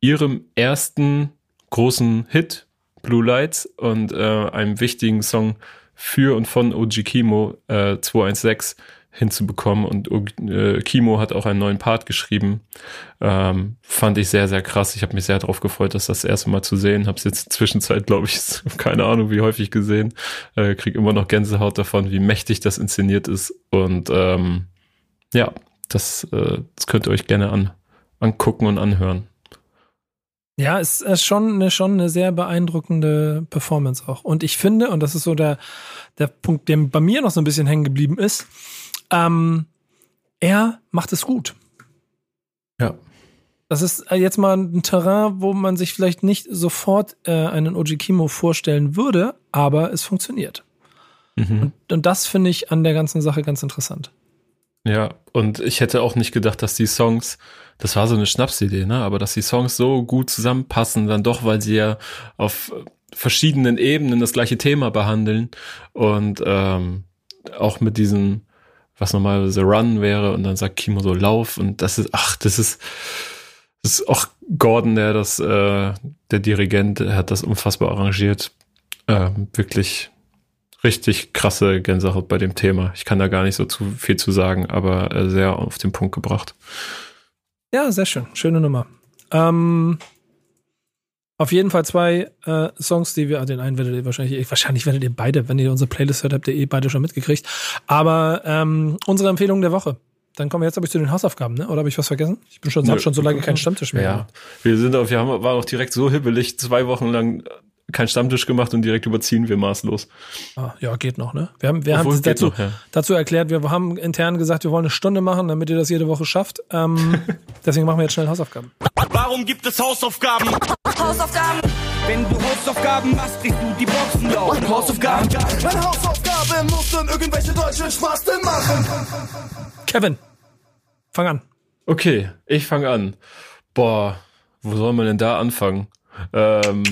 ihrem ersten großen Hit, Blue Lights, und äh, einem wichtigen Song für und von OG Kimo äh, 216 hinzubekommen. Und äh, Kimo hat auch einen neuen Part geschrieben. Ähm, fand ich sehr, sehr krass. Ich habe mich sehr darauf gefreut, das das erste Mal zu sehen. Habe es jetzt in der Zwischenzeit, glaube ich, keine Ahnung, wie häufig gesehen. Äh, krieg immer noch Gänsehaut davon, wie mächtig das inszeniert ist. Und ähm, ja, das, äh, das könnt ihr euch gerne an, angucken und anhören. Ja, es ist schon eine, schon eine sehr beeindruckende Performance auch. Und ich finde, und das ist so der, der Punkt, der bei mir noch so ein bisschen hängen geblieben ist, ähm, er macht es gut. Ja. Das ist jetzt mal ein Terrain, wo man sich vielleicht nicht sofort äh, einen Oji Kimo vorstellen würde, aber es funktioniert. Mhm. Und, und das finde ich an der ganzen Sache ganz interessant. Ja, und ich hätte auch nicht gedacht, dass die Songs, das war so eine Schnapsidee, ne, aber dass die Songs so gut zusammenpassen, dann doch, weil sie ja auf verschiedenen Ebenen das gleiche Thema behandeln und ähm, auch mit diesem, was normalerweise Run wäre und dann sagt Kimo so Lauf und das ist, ach, das ist, das ist auch Gordon, der das, äh, der Dirigent, hat das unfassbar arrangiert. Äh, wirklich richtig krasse Gänsehaut bei dem Thema. Ich kann da gar nicht so zu viel zu sagen, aber äh, sehr auf den Punkt gebracht. Ja, sehr schön. Schöne Nummer. Ähm, auf jeden Fall zwei äh, Songs, die wir, ah, den einen werdet ihr wahrscheinlich, wahrscheinlich werdet ihr beide, wenn ihr unsere Playlist hört, habt ihr eh beide schon mitgekriegt. Aber ähm, unsere Empfehlung der Woche. Dann kommen wir jetzt, aber ich, zu den Hausaufgaben, ne? Oder habe ich was vergessen? Ich bin schon, hab schon so lange keinen Stammtisch mehr. Ja, wir sind auf, wir haben, waren auch direkt so hibbelig, zwei Wochen lang keinen Stammtisch gemacht und direkt überziehen wir maßlos. Ah, ja, geht noch, ne? Wir haben, wir haben dazu, noch, ja. dazu erklärt, wir haben intern gesagt, wir wollen eine Stunde machen, damit ihr das jede Woche schafft. Ähm, deswegen machen wir jetzt schnell Hausaufgaben. Warum gibt es Hausaufgaben? Hausaufgaben! Wenn du Hausaufgaben machst, kriegst du die Boxen laut. Und Hausaufgaben? Meine Hausaufgabe muss dann irgendwelche deutschen Spasten machen. Kevin, fang an. Okay, ich fange an. Boah, wo soll man denn da anfangen? Ähm,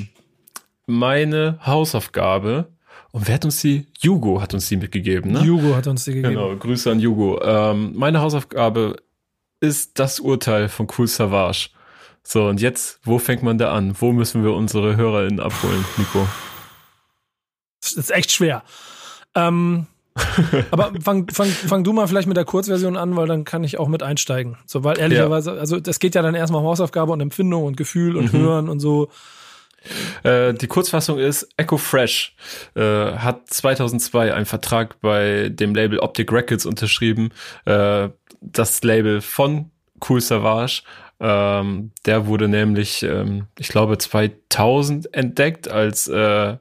meine Hausaufgabe. Und wer hat uns die? Jugo hat uns die mitgegeben, ne? Jugo hat uns die gegeben. Genau, Grüße an Jugo. Ähm, meine Hausaufgabe ist das Urteil von Cool Savage. So, und jetzt, wo fängt man da an? Wo müssen wir unsere HörerInnen abholen, Nico? Das ist echt schwer. Ähm, aber fang, fang, fang du mal vielleicht mit der Kurzversion an, weil dann kann ich auch mit einsteigen. So, weil ehrlicherweise, ja. also das geht ja dann erstmal um Hausaufgabe und Empfindung und Gefühl und mhm. Hören und so. Äh, die Kurzfassung ist, Echo Fresh äh, hat 2002 einen Vertrag bei dem Label Optic Records unterschrieben. Äh, das Label von Cool Savage. Ähm, der wurde nämlich, ähm, ich glaube, 2000 entdeckt, als äh,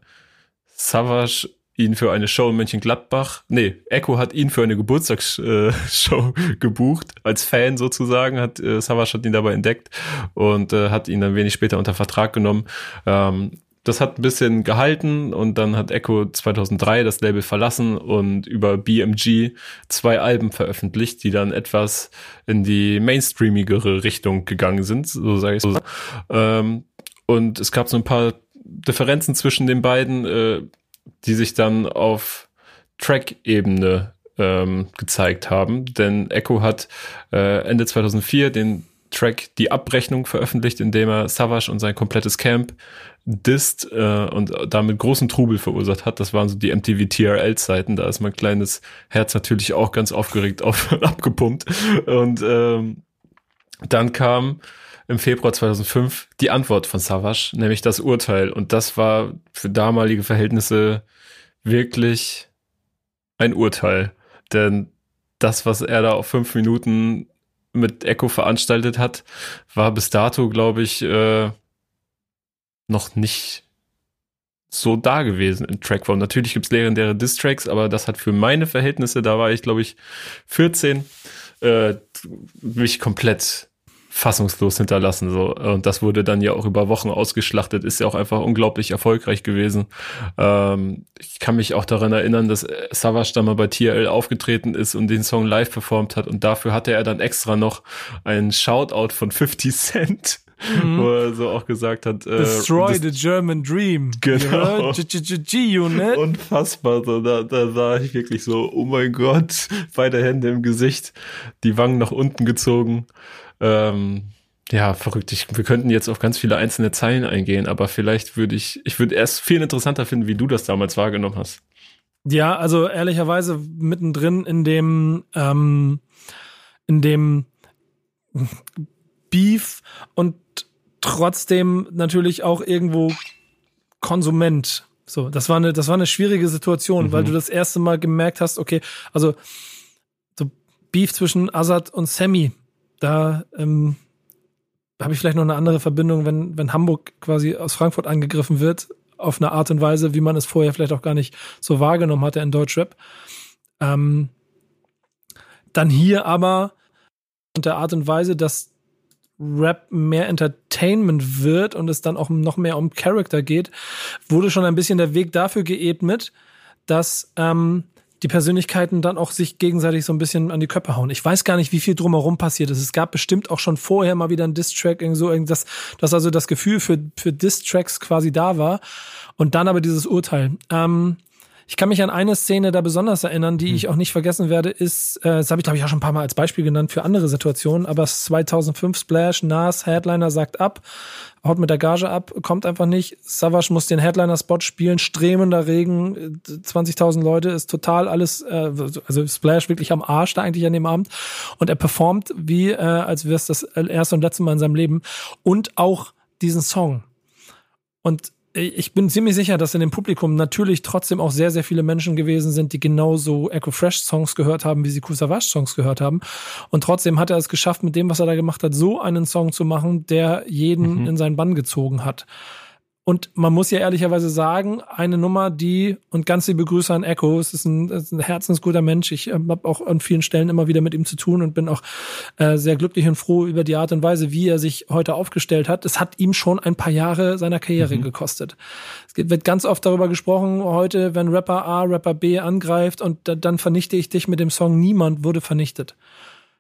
Savage ihn für eine Show in Mönchengladbach, nee, Echo hat ihn für eine Geburtstagsshow äh, gebucht, als Fan sozusagen, hat äh, Savage hat ihn dabei entdeckt und äh, hat ihn dann wenig später unter Vertrag genommen. Ähm, das hat ein bisschen gehalten und dann hat Echo 2003 das Label verlassen und über BMG zwei Alben veröffentlicht, die dann etwas in die mainstreamigere Richtung gegangen sind, so sage ich so. Ähm, und es gab so ein paar Differenzen zwischen den beiden. Äh, die sich dann auf Track-Ebene ähm, gezeigt haben. Denn Echo hat äh, Ende 2004 den Track Die Abrechnung veröffentlicht, in dem er Savage und sein komplettes Camp disst äh, und damit großen Trubel verursacht hat. Das waren so die MTV TRL-Zeiten. Da ist mein kleines Herz natürlich auch ganz aufgeregt auf, abgepumpt. Und ähm, dann kam im Februar 2005 die Antwort von Savage, nämlich das Urteil. Und das war für damalige Verhältnisse wirklich ein Urteil. Denn das, was er da auf fünf Minuten mit Echo veranstaltet hat, war bis dato, glaube ich, äh, noch nicht so da gewesen in Trackform. Natürlich gibt's legendäre Distracks, aber das hat für meine Verhältnisse, da war ich, glaube ich, 14, äh, mich komplett fassungslos hinterlassen. So. Und das wurde dann ja auch über Wochen ausgeschlachtet, ist ja auch einfach unglaublich erfolgreich gewesen. Ähm, ich kann mich auch daran erinnern, dass Savage da mal bei TRL aufgetreten ist und den Song live performt hat. Und dafür hatte er dann extra noch einen Shoutout von 50 Cent. Mhm. Wo er so auch gesagt hat, äh, Destroy the German Dream. Genau. G-Unit. Unfassbar. So, da, da sah ich wirklich so, oh mein Gott, beide Hände im Gesicht, die Wangen nach unten gezogen. Ähm, ja, verrückt. Ich, wir könnten jetzt auf ganz viele einzelne Zeilen eingehen, aber vielleicht würde ich, ich würde erst viel interessanter finden, wie du das damals wahrgenommen hast. Ja, also ehrlicherweise mittendrin in dem, ähm, in dem Beef und trotzdem natürlich auch irgendwo Konsument. So, das war eine, das war eine schwierige Situation, mhm. weil du das erste Mal gemerkt hast, okay, also so Beef zwischen Azad und Sammy da ähm, habe ich vielleicht noch eine andere Verbindung, wenn, wenn Hamburg quasi aus Frankfurt angegriffen wird, auf eine Art und Weise, wie man es vorher vielleicht auch gar nicht so wahrgenommen hatte in Deutschrap. Ähm, dann hier aber in der Art und Weise, dass Rap mehr Entertainment wird und es dann auch noch mehr um Character geht, wurde schon ein bisschen der Weg dafür geebnet, dass ähm, die Persönlichkeiten dann auch sich gegenseitig so ein bisschen an die Köpfe hauen. Ich weiß gar nicht, wie viel drumherum passiert ist. Es gab bestimmt auch schon vorher mal wieder ein Diss-Track, so irgendwas, dass also das Gefühl für, für Diss-Tracks quasi da war. Und dann aber dieses Urteil. Ähm, ich kann mich an eine Szene da besonders erinnern, die hm. ich auch nicht vergessen werde, ist, äh, das habe ich glaube ich auch schon ein paar Mal als Beispiel genannt für andere Situationen, aber 2005 Splash, Nas, Headliner sagt ab, haut mit der Gage ab, kommt einfach nicht. Savage muss den Headliner-Spot spielen, strömender Regen, 20.000 Leute, ist total alles, äh, also Splash wirklich am Arsch da eigentlich an dem Abend. Und er performt wie, äh, als wäre es das erste und letzte Mal in seinem Leben. Und auch diesen Song. Und ich bin ziemlich sicher, dass in dem Publikum natürlich trotzdem auch sehr, sehr viele Menschen gewesen sind, die genauso Echo Fresh Songs gehört haben, wie sie Kusavage Songs gehört haben. Und trotzdem hat er es geschafft, mit dem, was er da gemacht hat, so einen Song zu machen, der jeden mhm. in seinen Bann gezogen hat. Und man muss ja ehrlicherweise sagen, eine Nummer, die, und ganz liebe Grüße an Echo, es ist ein, ist ein herzensguter Mensch. Ich äh, habe auch an vielen Stellen immer wieder mit ihm zu tun und bin auch äh, sehr glücklich und froh über die Art und Weise, wie er sich heute aufgestellt hat. Es hat ihm schon ein paar Jahre seiner Karriere mhm. gekostet. Es wird ganz oft darüber gesprochen, heute, wenn Rapper A Rapper B angreift und da, dann vernichte ich dich mit dem Song Niemand wurde vernichtet.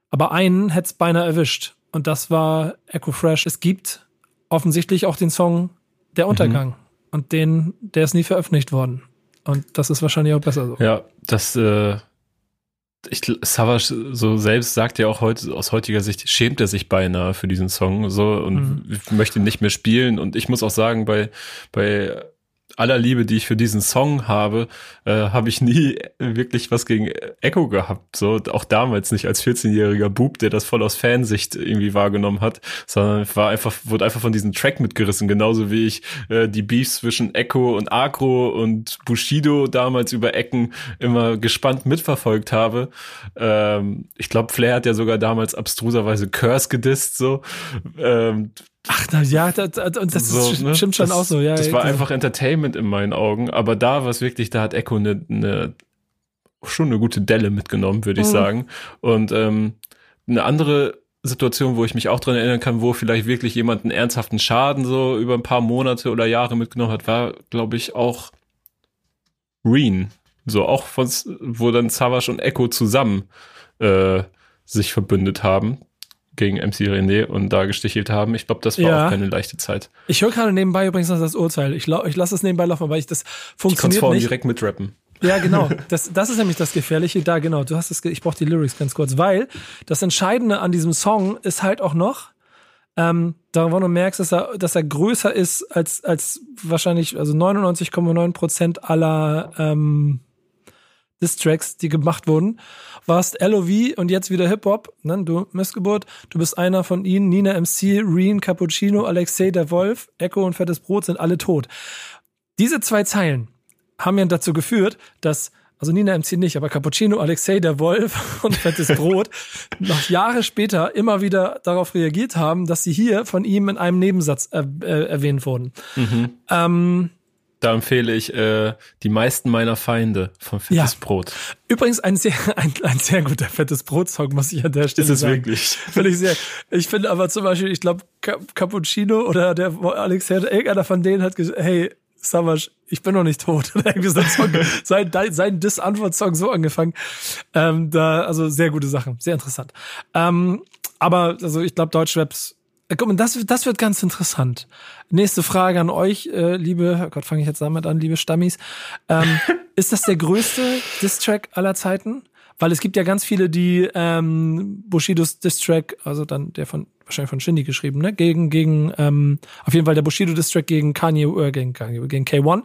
Aber einen hätte es beinahe erwischt. Und das war Echo Fresh. Es gibt offensichtlich auch den Song der mhm. Untergang. Mhm. Und den, der ist nie veröffentlicht worden. Und das ist wahrscheinlich auch besser so. Ja, das, äh, ich, Savage so selbst sagt ja auch heute, aus heutiger Sicht schämt er sich beinahe für diesen Song, so, und mhm. möchte ihn nicht mehr spielen. Und ich muss auch sagen, bei, bei aller Liebe, die ich für diesen Song habe, äh, habe ich nie wirklich was gegen Echo gehabt. So auch damals nicht als 14-jähriger Bub, der das voll aus Fansicht irgendwie wahrgenommen hat, sondern war einfach wurde einfach von diesem Track mitgerissen, genauso wie ich äh, die Beefs zwischen Echo und Agro und Bushido damals über Ecken immer gespannt mitverfolgt habe. Ähm, ich glaube, Flair hat ja sogar damals abstruserweise Curse gedisst so. Ähm, Ach, na ja, das, und das so, ist, ne? stimmt schon das, auch so, ja. Das war einfach Entertainment in meinen Augen, aber da war es wirklich, da hat Echo eine, eine schon eine gute Delle mitgenommen, würde ich mhm. sagen. Und ähm, eine andere Situation, wo ich mich auch dran erinnern kann, wo vielleicht wirklich jemand einen ernsthaften Schaden so über ein paar Monate oder Jahre mitgenommen hat, war, glaube ich, auch Reen. So auch von, wo dann Savage und Echo zusammen äh, sich verbündet haben gegen MC René und da gestichelt haben. Ich glaube, das war ja. auch keine leichte Zeit. Ich höre gerade nebenbei übrigens noch das Urteil. Ich, ich lasse es nebenbei laufen, weil ich das funktioniert ich nicht. direkt mitrappen. Ja, genau. Das, das ist nämlich das Gefährliche. Da, genau. Du hast es, ich brauche die Lyrics ganz kurz, weil das Entscheidende an diesem Song ist halt auch noch, ähm, daran du merkst, dass er, dass er größer ist als, als wahrscheinlich, also 99,9 Prozent aller, ähm, Distracks, die gemacht wurden, warst LOV und jetzt wieder Hip-Hop, ne? du Missgeburt, du bist einer von ihnen, Nina MC, Reen, Cappuccino, Alexei, der Wolf, Echo und Fettes Brot sind alle tot. Diese zwei Zeilen haben ja dazu geführt, dass also Nina MC nicht, aber Cappuccino, Alexei, der Wolf und Fettes Brot noch Jahre später immer wieder darauf reagiert haben, dass sie hier von ihm in einem Nebensatz äh, äh, erwähnt wurden. Mhm. Ähm, da empfehle ich äh, die meisten meiner Feinde von Fettes ja. Brot. Übrigens ein sehr, ein, ein sehr guter Fettes Brot-Song, muss ich an der Stelle sagen. Ist es wirklich? Finde ich sehr. Ich finde aber zum Beispiel, ich glaube, Cappuccino oder der Alexander, irgendeiner von denen hat gesagt, hey, Savage, ich bin noch nicht tot. Irgendwie so Song, sein, sein Diss-Antwort-Song so angefangen. Ähm, da, also sehr gute Sachen, sehr interessant. Ähm, aber also ich glaube, Deutschraps Guck mal, das, das wird ganz interessant. Nächste Frage an euch, äh, liebe, oh Gott, fange ich jetzt damit an, liebe Stammis. Ähm, ist das der größte Diss-Track aller Zeiten? Weil es gibt ja ganz viele, die ähm, Bushidos Diss-Track, also dann der von wahrscheinlich von Shindy geschrieben, ne? Gegen, gegen, ähm, auf jeden Fall der Bushido Distrack gegen Kanye, äh, gegen Kanye, gegen K1.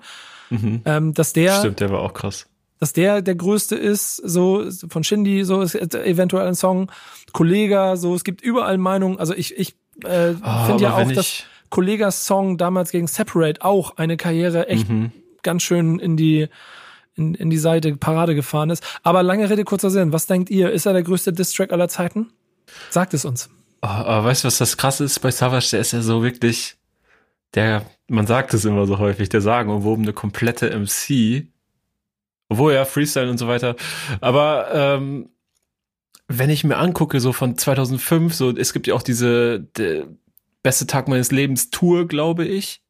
Mhm. Ähm, dass der. Stimmt, der war auch krass. Dass der der größte ist, so von Shindy, so ist eventuell ein Song. Kollega, so, es gibt überall Meinungen. Also ich, ich äh, oh, finde ja auch, dass Kollegas Song damals gegen Separate auch eine Karriere echt mhm. ganz schön in die in, in die Seite Parade gefahren ist. Aber lange Rede, kurzer Sinn. Was denkt ihr? Ist er der größte Distrack aller Zeiten? Sagt es uns. Oh, aber weißt du, was das krasse ist bei Savage? Der ist ja so wirklich, der, man sagt es immer so häufig, der sagenumwobene komplette MC. Obwohl ja, Freestyle und so weiter. Aber ähm, wenn ich mir angucke, so von 2005, so es gibt ja auch diese der beste Tag meines Lebens Tour, glaube ich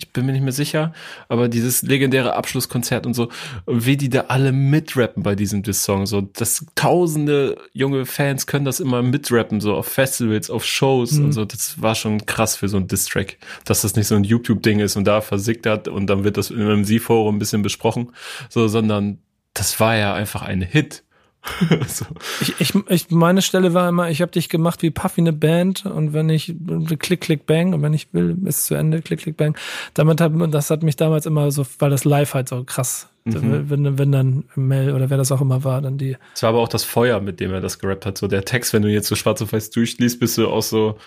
ich bin mir nicht mehr sicher, aber dieses legendäre Abschlusskonzert und so, wie die da alle mitrappen bei diesem Diss-Song, so, dass tausende junge Fans können das immer mitrappen, so auf Festivals, auf Shows mhm. und so, das war schon krass für so ein Diss-Track, dass das nicht so ein YouTube-Ding ist und da versickt hat und dann wird das in einem MC-Forum ein bisschen besprochen, so, sondern das war ja einfach ein Hit. so. ich, ich, ich, meine Stelle war immer, ich habe dich gemacht wie Puffy eine Band und wenn ich klick, klick, bang und wenn ich will, ist zu Ende, klick, klick, bang. Damit hat, das hat mich damals immer so, weil das live halt so krass, mhm. wenn, wenn dann Mel oder wer das auch immer war, dann die. Es war aber auch das Feuer, mit dem er das gerappt hat. So der Text, wenn du jetzt so schwarz auf weiß durchliest, bist du auch so,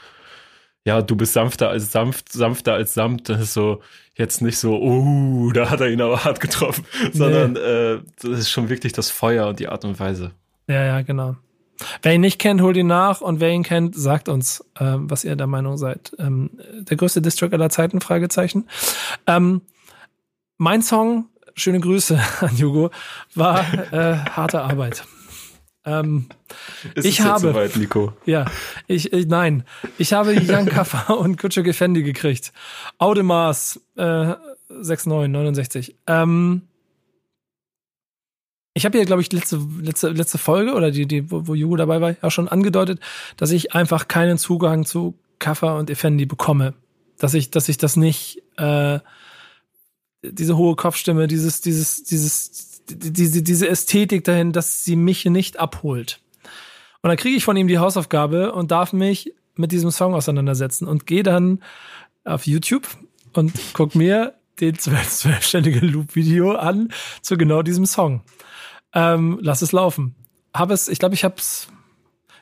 ja, du bist sanfter als sanft, sanfter als samt. Das ist so jetzt nicht so, oh, da hat er ihn aber hart getroffen, sondern nee. äh, das ist schon wirklich das Feuer und die Art und Weise. Ja, ja, genau. Wer ihn nicht kennt, holt ihn nach und wer ihn kennt, sagt uns, ähm, was ihr der Meinung seid. Ähm, der größte District aller Zeiten? Fragezeichen. Ähm, mein Song, schöne Grüße an Hugo, war äh, harte Arbeit. Ähm, Ist ich es habe, soweit, Nico? Ja, ich, ich nein, ich habe Jan Kaffer und Kutsche Gefendi gekriegt. Audemars äh, 6969. Ähm, ich habe ja, glaube ich, letzte, letzte, letzte Folge oder die, die, wo, wo Jugo dabei war, auch schon angedeutet, dass ich einfach keinen Zugang zu Kaffer und Effendi bekomme. Dass ich, dass ich das nicht, äh, diese hohe Kopfstimme, dieses, dieses, dieses, diese, diese Ästhetik dahin, dass sie mich nicht abholt. Und dann kriege ich von ihm die Hausaufgabe und darf mich mit diesem Song auseinandersetzen und gehe dann auf YouTube und guck mir den zwölfständige Loop-Video an zu genau diesem Song. Ähm, lass es laufen. Habe es, ich glaube, ich habe es.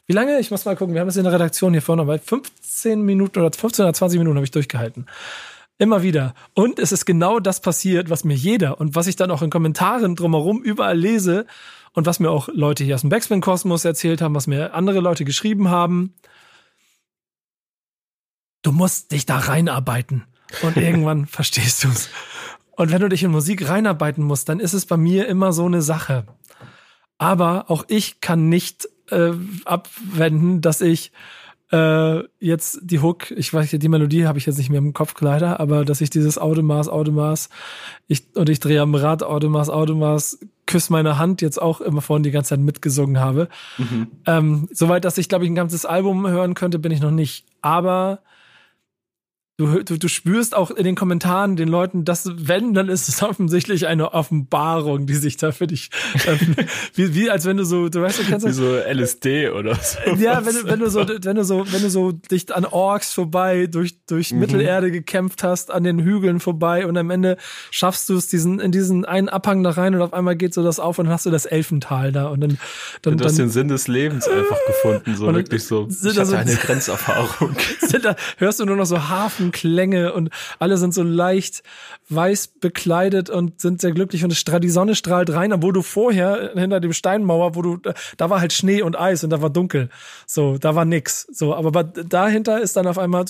Wie lange? Ich muss mal gucken. Wir haben es in der Redaktion hier vorne, weil 15 Minuten oder 15 oder 20 Minuten habe ich durchgehalten. Immer wieder. Und es ist genau das passiert, was mir jeder und was ich dann auch in Kommentaren drumherum überall lese und was mir auch Leute hier aus dem Backspin-Kosmos erzählt haben, was mir andere Leute geschrieben haben. Du musst dich da reinarbeiten und irgendwann verstehst du's. Und wenn du dich in Musik reinarbeiten musst, dann ist es bei mir immer so eine Sache. Aber auch ich kann nicht äh, abwenden, dass ich äh, jetzt die Hook, ich weiß die Melodie habe ich jetzt nicht mehr im Kopf leider, aber dass ich dieses Automaß, Automaß, ich, und ich drehe am Rad, Automaß, Automaß, Küss meine Hand jetzt auch immer vorhin die ganze Zeit mitgesungen habe. Mhm. Ähm, soweit, dass ich, glaube ich, ein ganzes Album hören könnte, bin ich noch nicht. Aber Du, du, du spürst auch in den Kommentaren den Leuten, dass wenn, dann ist es offensichtlich eine Offenbarung, die sich da für dich, äh, wie, wie als wenn du so, du weißt, du kennst. Wie so LSD oder so. Ja, wenn, wenn du so, wenn du so, wenn du so dich an Orks vorbei durch, durch mhm. Mittelerde gekämpft hast, an den Hügeln vorbei und am Ende schaffst du es diesen, in diesen einen Abhang da rein und auf einmal geht so das auf und dann hast du das Elfental da und dann, dann, du hast den Sinn des Lebens einfach gefunden, so wirklich so. Ich hatte eine Grenzerfahrung. Da, hörst du nur noch so Hafen Klänge und alle sind so leicht weiß bekleidet und sind sehr glücklich und die Sonne strahlt rein, obwohl du vorher hinter dem Steinmauer, wo du, da war halt Schnee und Eis und da war dunkel. So, da war nix. So, aber dahinter ist dann auf einmal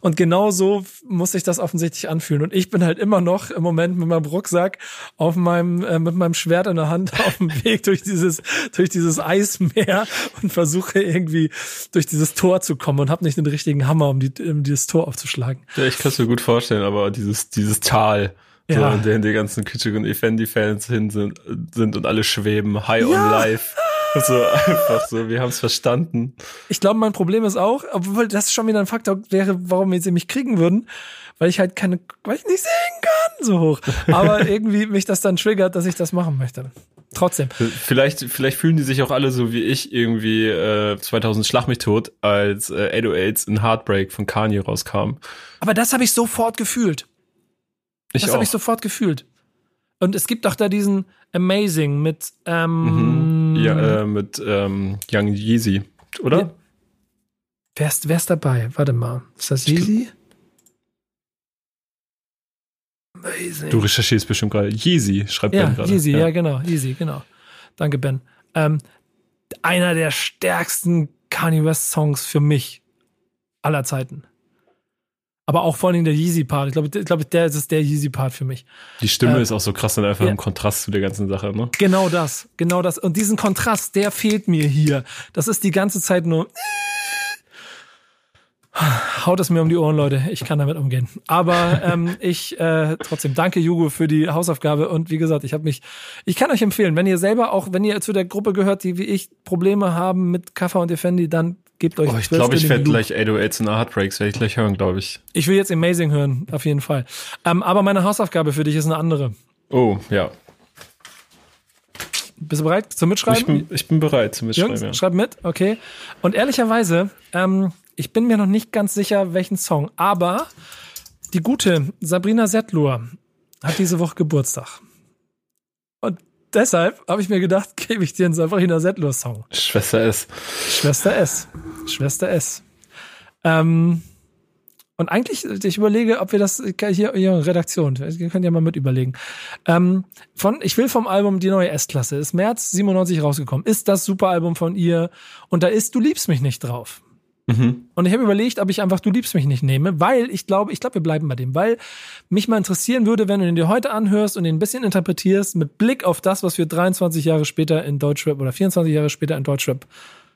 und genau so muss sich das offensichtlich anfühlen. Und ich bin halt immer noch im Moment mit meinem Rucksack auf meinem, äh, mit meinem Schwert in der Hand auf dem Weg durch dieses, durch dieses Eismeer und versuche irgendwie durch dieses Tor zu kommen und habe nicht den richtigen Hammer, um, die, um dieses Tor aufzuschlagen. Ja, ich kann es mir gut vorstellen, aber dieses, dieses Tal, ja. so, in dem die ganzen Kitschig und Effendi-Fans hin sind, sind und alle schweben, high ja. on life. So einfach so, wir haben es verstanden. Ich glaube, mein Problem ist auch, obwohl das schon wieder ein Faktor wäre, warum sie mich kriegen würden, weil ich halt keine, weil ich nicht singen kann, so hoch. Aber irgendwie mich das dann triggert, dass ich das machen möchte. Trotzdem. Vielleicht, vielleicht fühlen die sich auch alle so wie ich irgendwie äh, 2000 Schlag mich tot, als äh, 808s in Heartbreak von Kanye rauskam. Aber das habe ich sofort gefühlt. Ich das habe ich sofort gefühlt. Und es gibt auch da diesen Amazing mit ähm, mhm. ja, äh, mit ähm, Young Yeezy, oder? Ja. Wer, ist, wer ist dabei? Warte mal. Ist das Yeezy? Amazing. Du recherchierst bestimmt gerade. Yeezy, schreibt ja, Ben gerade. Yeezy, ja. ja, genau. Yeezy, genau. Danke, Ben. Ähm, einer der stärksten Kanye West Songs für mich aller Zeiten. Aber auch vor allem der Yeezy-Part. Ich glaube, ich glaube, der ist der Yeezy-Part für mich. Die Stimme äh, ist auch so krass und einfach ja. im Kontrast zu der ganzen Sache, ne? Genau das, genau das. Und diesen Kontrast, der fehlt mir hier. Das ist die ganze Zeit nur. Haut es mir um die Ohren, Leute. Ich kann damit umgehen. Aber ähm, ich äh, trotzdem danke Jugo für die Hausaufgabe und wie gesagt, ich habe mich, ich kann euch empfehlen, wenn ihr selber auch, wenn ihr zu der Gruppe gehört, die wie ich Probleme haben mit Kaffer und Defendi, dann gebt euch. Oh, ich glaube, ich werde gleich 808s und Heartbreaks werde ich gleich hören, glaube ich. Ich will jetzt Amazing hören, auf jeden Fall. Ähm, aber meine Hausaufgabe für dich ist eine andere. Oh, ja. Bist du bereit zum Mitschreiben? Ich bin, ich bin bereit zum Mitschreiben. Jungs, ja. Schreib mit, okay. Und ehrlicherweise, ähm, ich bin mir noch nicht ganz sicher, welchen Song, aber die gute Sabrina Settlur hat diese Woche Geburtstag. Deshalb habe ich mir gedacht, gebe ich dir einen Sabrina Settlur Song. Schwester S. Schwester S. Schwester S. Ähm, und eigentlich, ich überlege, ob wir das hier, hier Redaktion, ihr könnt ja mal mit überlegen. Ähm, von, ich will vom Album Die neue S-Klasse, ist März 97 rausgekommen, ist das super Album von ihr und da ist Du liebst mich nicht drauf. Mhm. Und ich habe überlegt, ob ich einfach Du liebst mich nicht nehme, weil ich glaube, ich glaube, wir bleiben bei dem, weil mich mal interessieren würde, wenn du den dir heute anhörst und den ein bisschen interpretierst, mit Blick auf das, was wir 23 Jahre später in Deutschrap oder 24 Jahre später in Deutschrap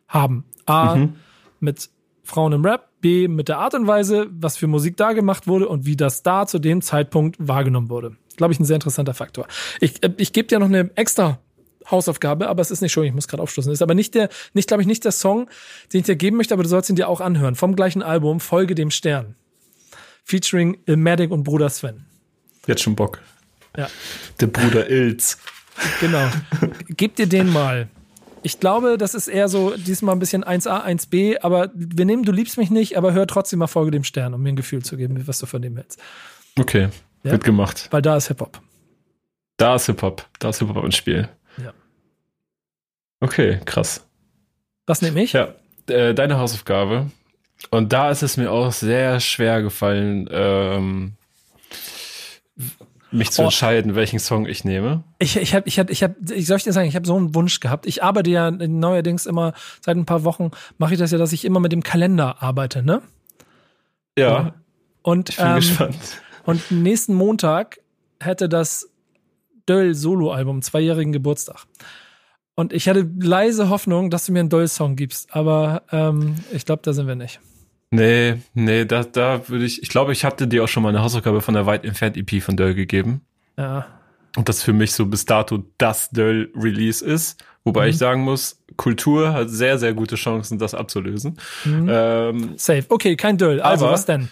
haben. A, mhm. mit Frauen im Rap, B, mit der Art und Weise, was für Musik da gemacht wurde und wie das da zu dem Zeitpunkt wahrgenommen wurde. Glaube ich, ein sehr interessanter Faktor. Ich, äh, ich gebe dir noch eine extra Hausaufgabe, aber es ist nicht schön, ich muss gerade aufstoßen. Ist aber nicht der, nicht, glaube ich, nicht der Song, den ich dir geben möchte, aber du sollst ihn dir auch anhören. Vom gleichen Album, Folge dem Stern. Featuring Ilmatic und Bruder Sven. Jetzt schon Bock. Ja. Der Bruder Ilz. Genau. Gib dir den mal. Ich glaube, das ist eher so diesmal ein bisschen 1a, 1b, aber wir nehmen Du liebst mich nicht, aber hör trotzdem mal Folge dem Stern, um mir ein Gefühl zu geben, was du von dem hältst. Okay, ja? wird gemacht. Weil da ist Hip-Hop. Da ist Hip-Hop. Da ist Hip-Hop im Spiel. Ja. Okay, krass. Was nehme ich? Ja, äh, deine Hausaufgabe. Und da ist es mir auch sehr schwer gefallen, ähm, mich zu oh. entscheiden, welchen Song ich nehme. Ich, ich habe, ich habe, ich habe, ich soll ich dir sagen, ich habe so einen Wunsch gehabt. Ich arbeite ja neuerdings immer seit ein paar Wochen mache ich das ja, dass ich immer mit dem Kalender arbeite, ne? Ja. Und ich bin ähm, gespannt. Und nächsten Montag hätte das Döll Soloalbum zweijährigen Geburtstag. Und ich hatte leise Hoffnung, dass du mir einen Döll-Song gibst, aber ähm, ich glaube, da sind wir nicht. Nee, nee, da, da würde ich, ich glaube, ich hatte dir auch schon mal eine Hausaufgabe von der weit entfernt EP von Döll gegeben. Ja. Und das für mich so bis dato das Döll-Release ist. Wobei mhm. ich sagen muss, Kultur hat sehr, sehr gute Chancen, das abzulösen. Mhm. Ähm, Safe. Okay, kein Döll. Also, was denn?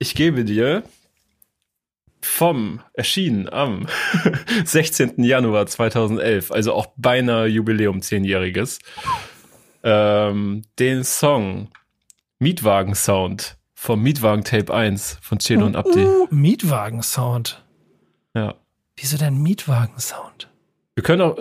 Ich gebe dir vom erschienen am 16. Januar 2011, also auch beinahe Jubiläum zehnjähriges, ähm, den Song Mietwagen Sound vom Mietwagen Tape 1 von Chelo uh, und Abdi. Uh, Mietwagen Sound. Ja. Wieso denn Mietwagen Sound? Wir können auch,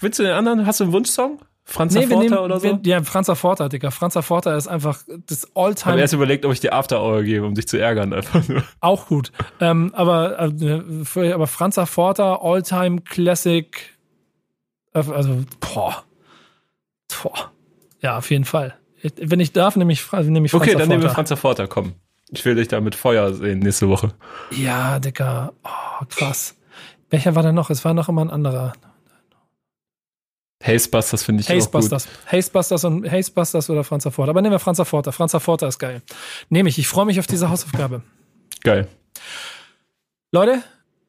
willst du den anderen, hast du einen Wunschsong? Franzer nee, Forta nehmen, oder so? Wir, ja, Franzer Forta, Digga. Franzer Forta ist einfach das Alltime. Ich habe erst überlegt, ob ich dir After Hour gebe, um dich zu ärgern. Einfach nur. Auch gut. Ähm, aber, äh, aber Franzer Forta, Alltime Classic. Äh, also, boah. Boah. Ja, auf jeden Fall. Wenn ich darf, nehme ich, nehme ich Franzer Okay, dann nehmen wir Franzer Forta, komm. Ich will dich da mit Feuer sehen nächste Woche. Ja, Digga. Oh, krass. Welcher war da noch? Es war noch immer ein anderer. Hastebusters finde ich Hastebusters. auch gut. Hastebusters und Hastebusters oder Franzer Forter. Aber nehmen wir Franzer Forter. Franzer Forter ist geil. Nehme ich. Ich freue mich auf diese Hausaufgabe. Geil. Leute,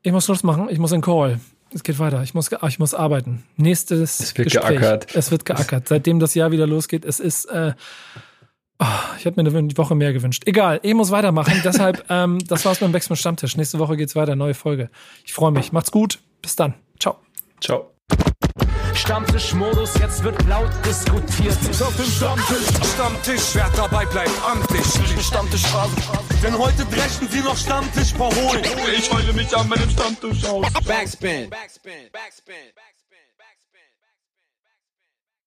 ich muss Schluss machen. Ich muss in Call. Es geht weiter. Ich muss, ich muss arbeiten. Nächstes es wird Gespräch. geackert. Es wird geackert. Seitdem das Jahr wieder losgeht, es ist. Äh, oh, ich hätte mir eine Woche mehr gewünscht. Egal, ich muss weitermachen. Deshalb, ähm, das war's beim Backspin Stammtisch. Nächste Woche geht's weiter. Neue Folge. Ich freue mich. Macht's gut. Bis dann. Ciao. Ciao. Stammtischmodus, jetzt wird laut diskutiert. Auf dem Stammtisch, Stammtisch, wer dabei bleibt, amtlich. Stammtisch Phase. Denn heute brechen sie noch Stammtisch verholen. Ich heule mich an meinem Stammtisch aus. Backspin. Backspin. Backspin. Backspin.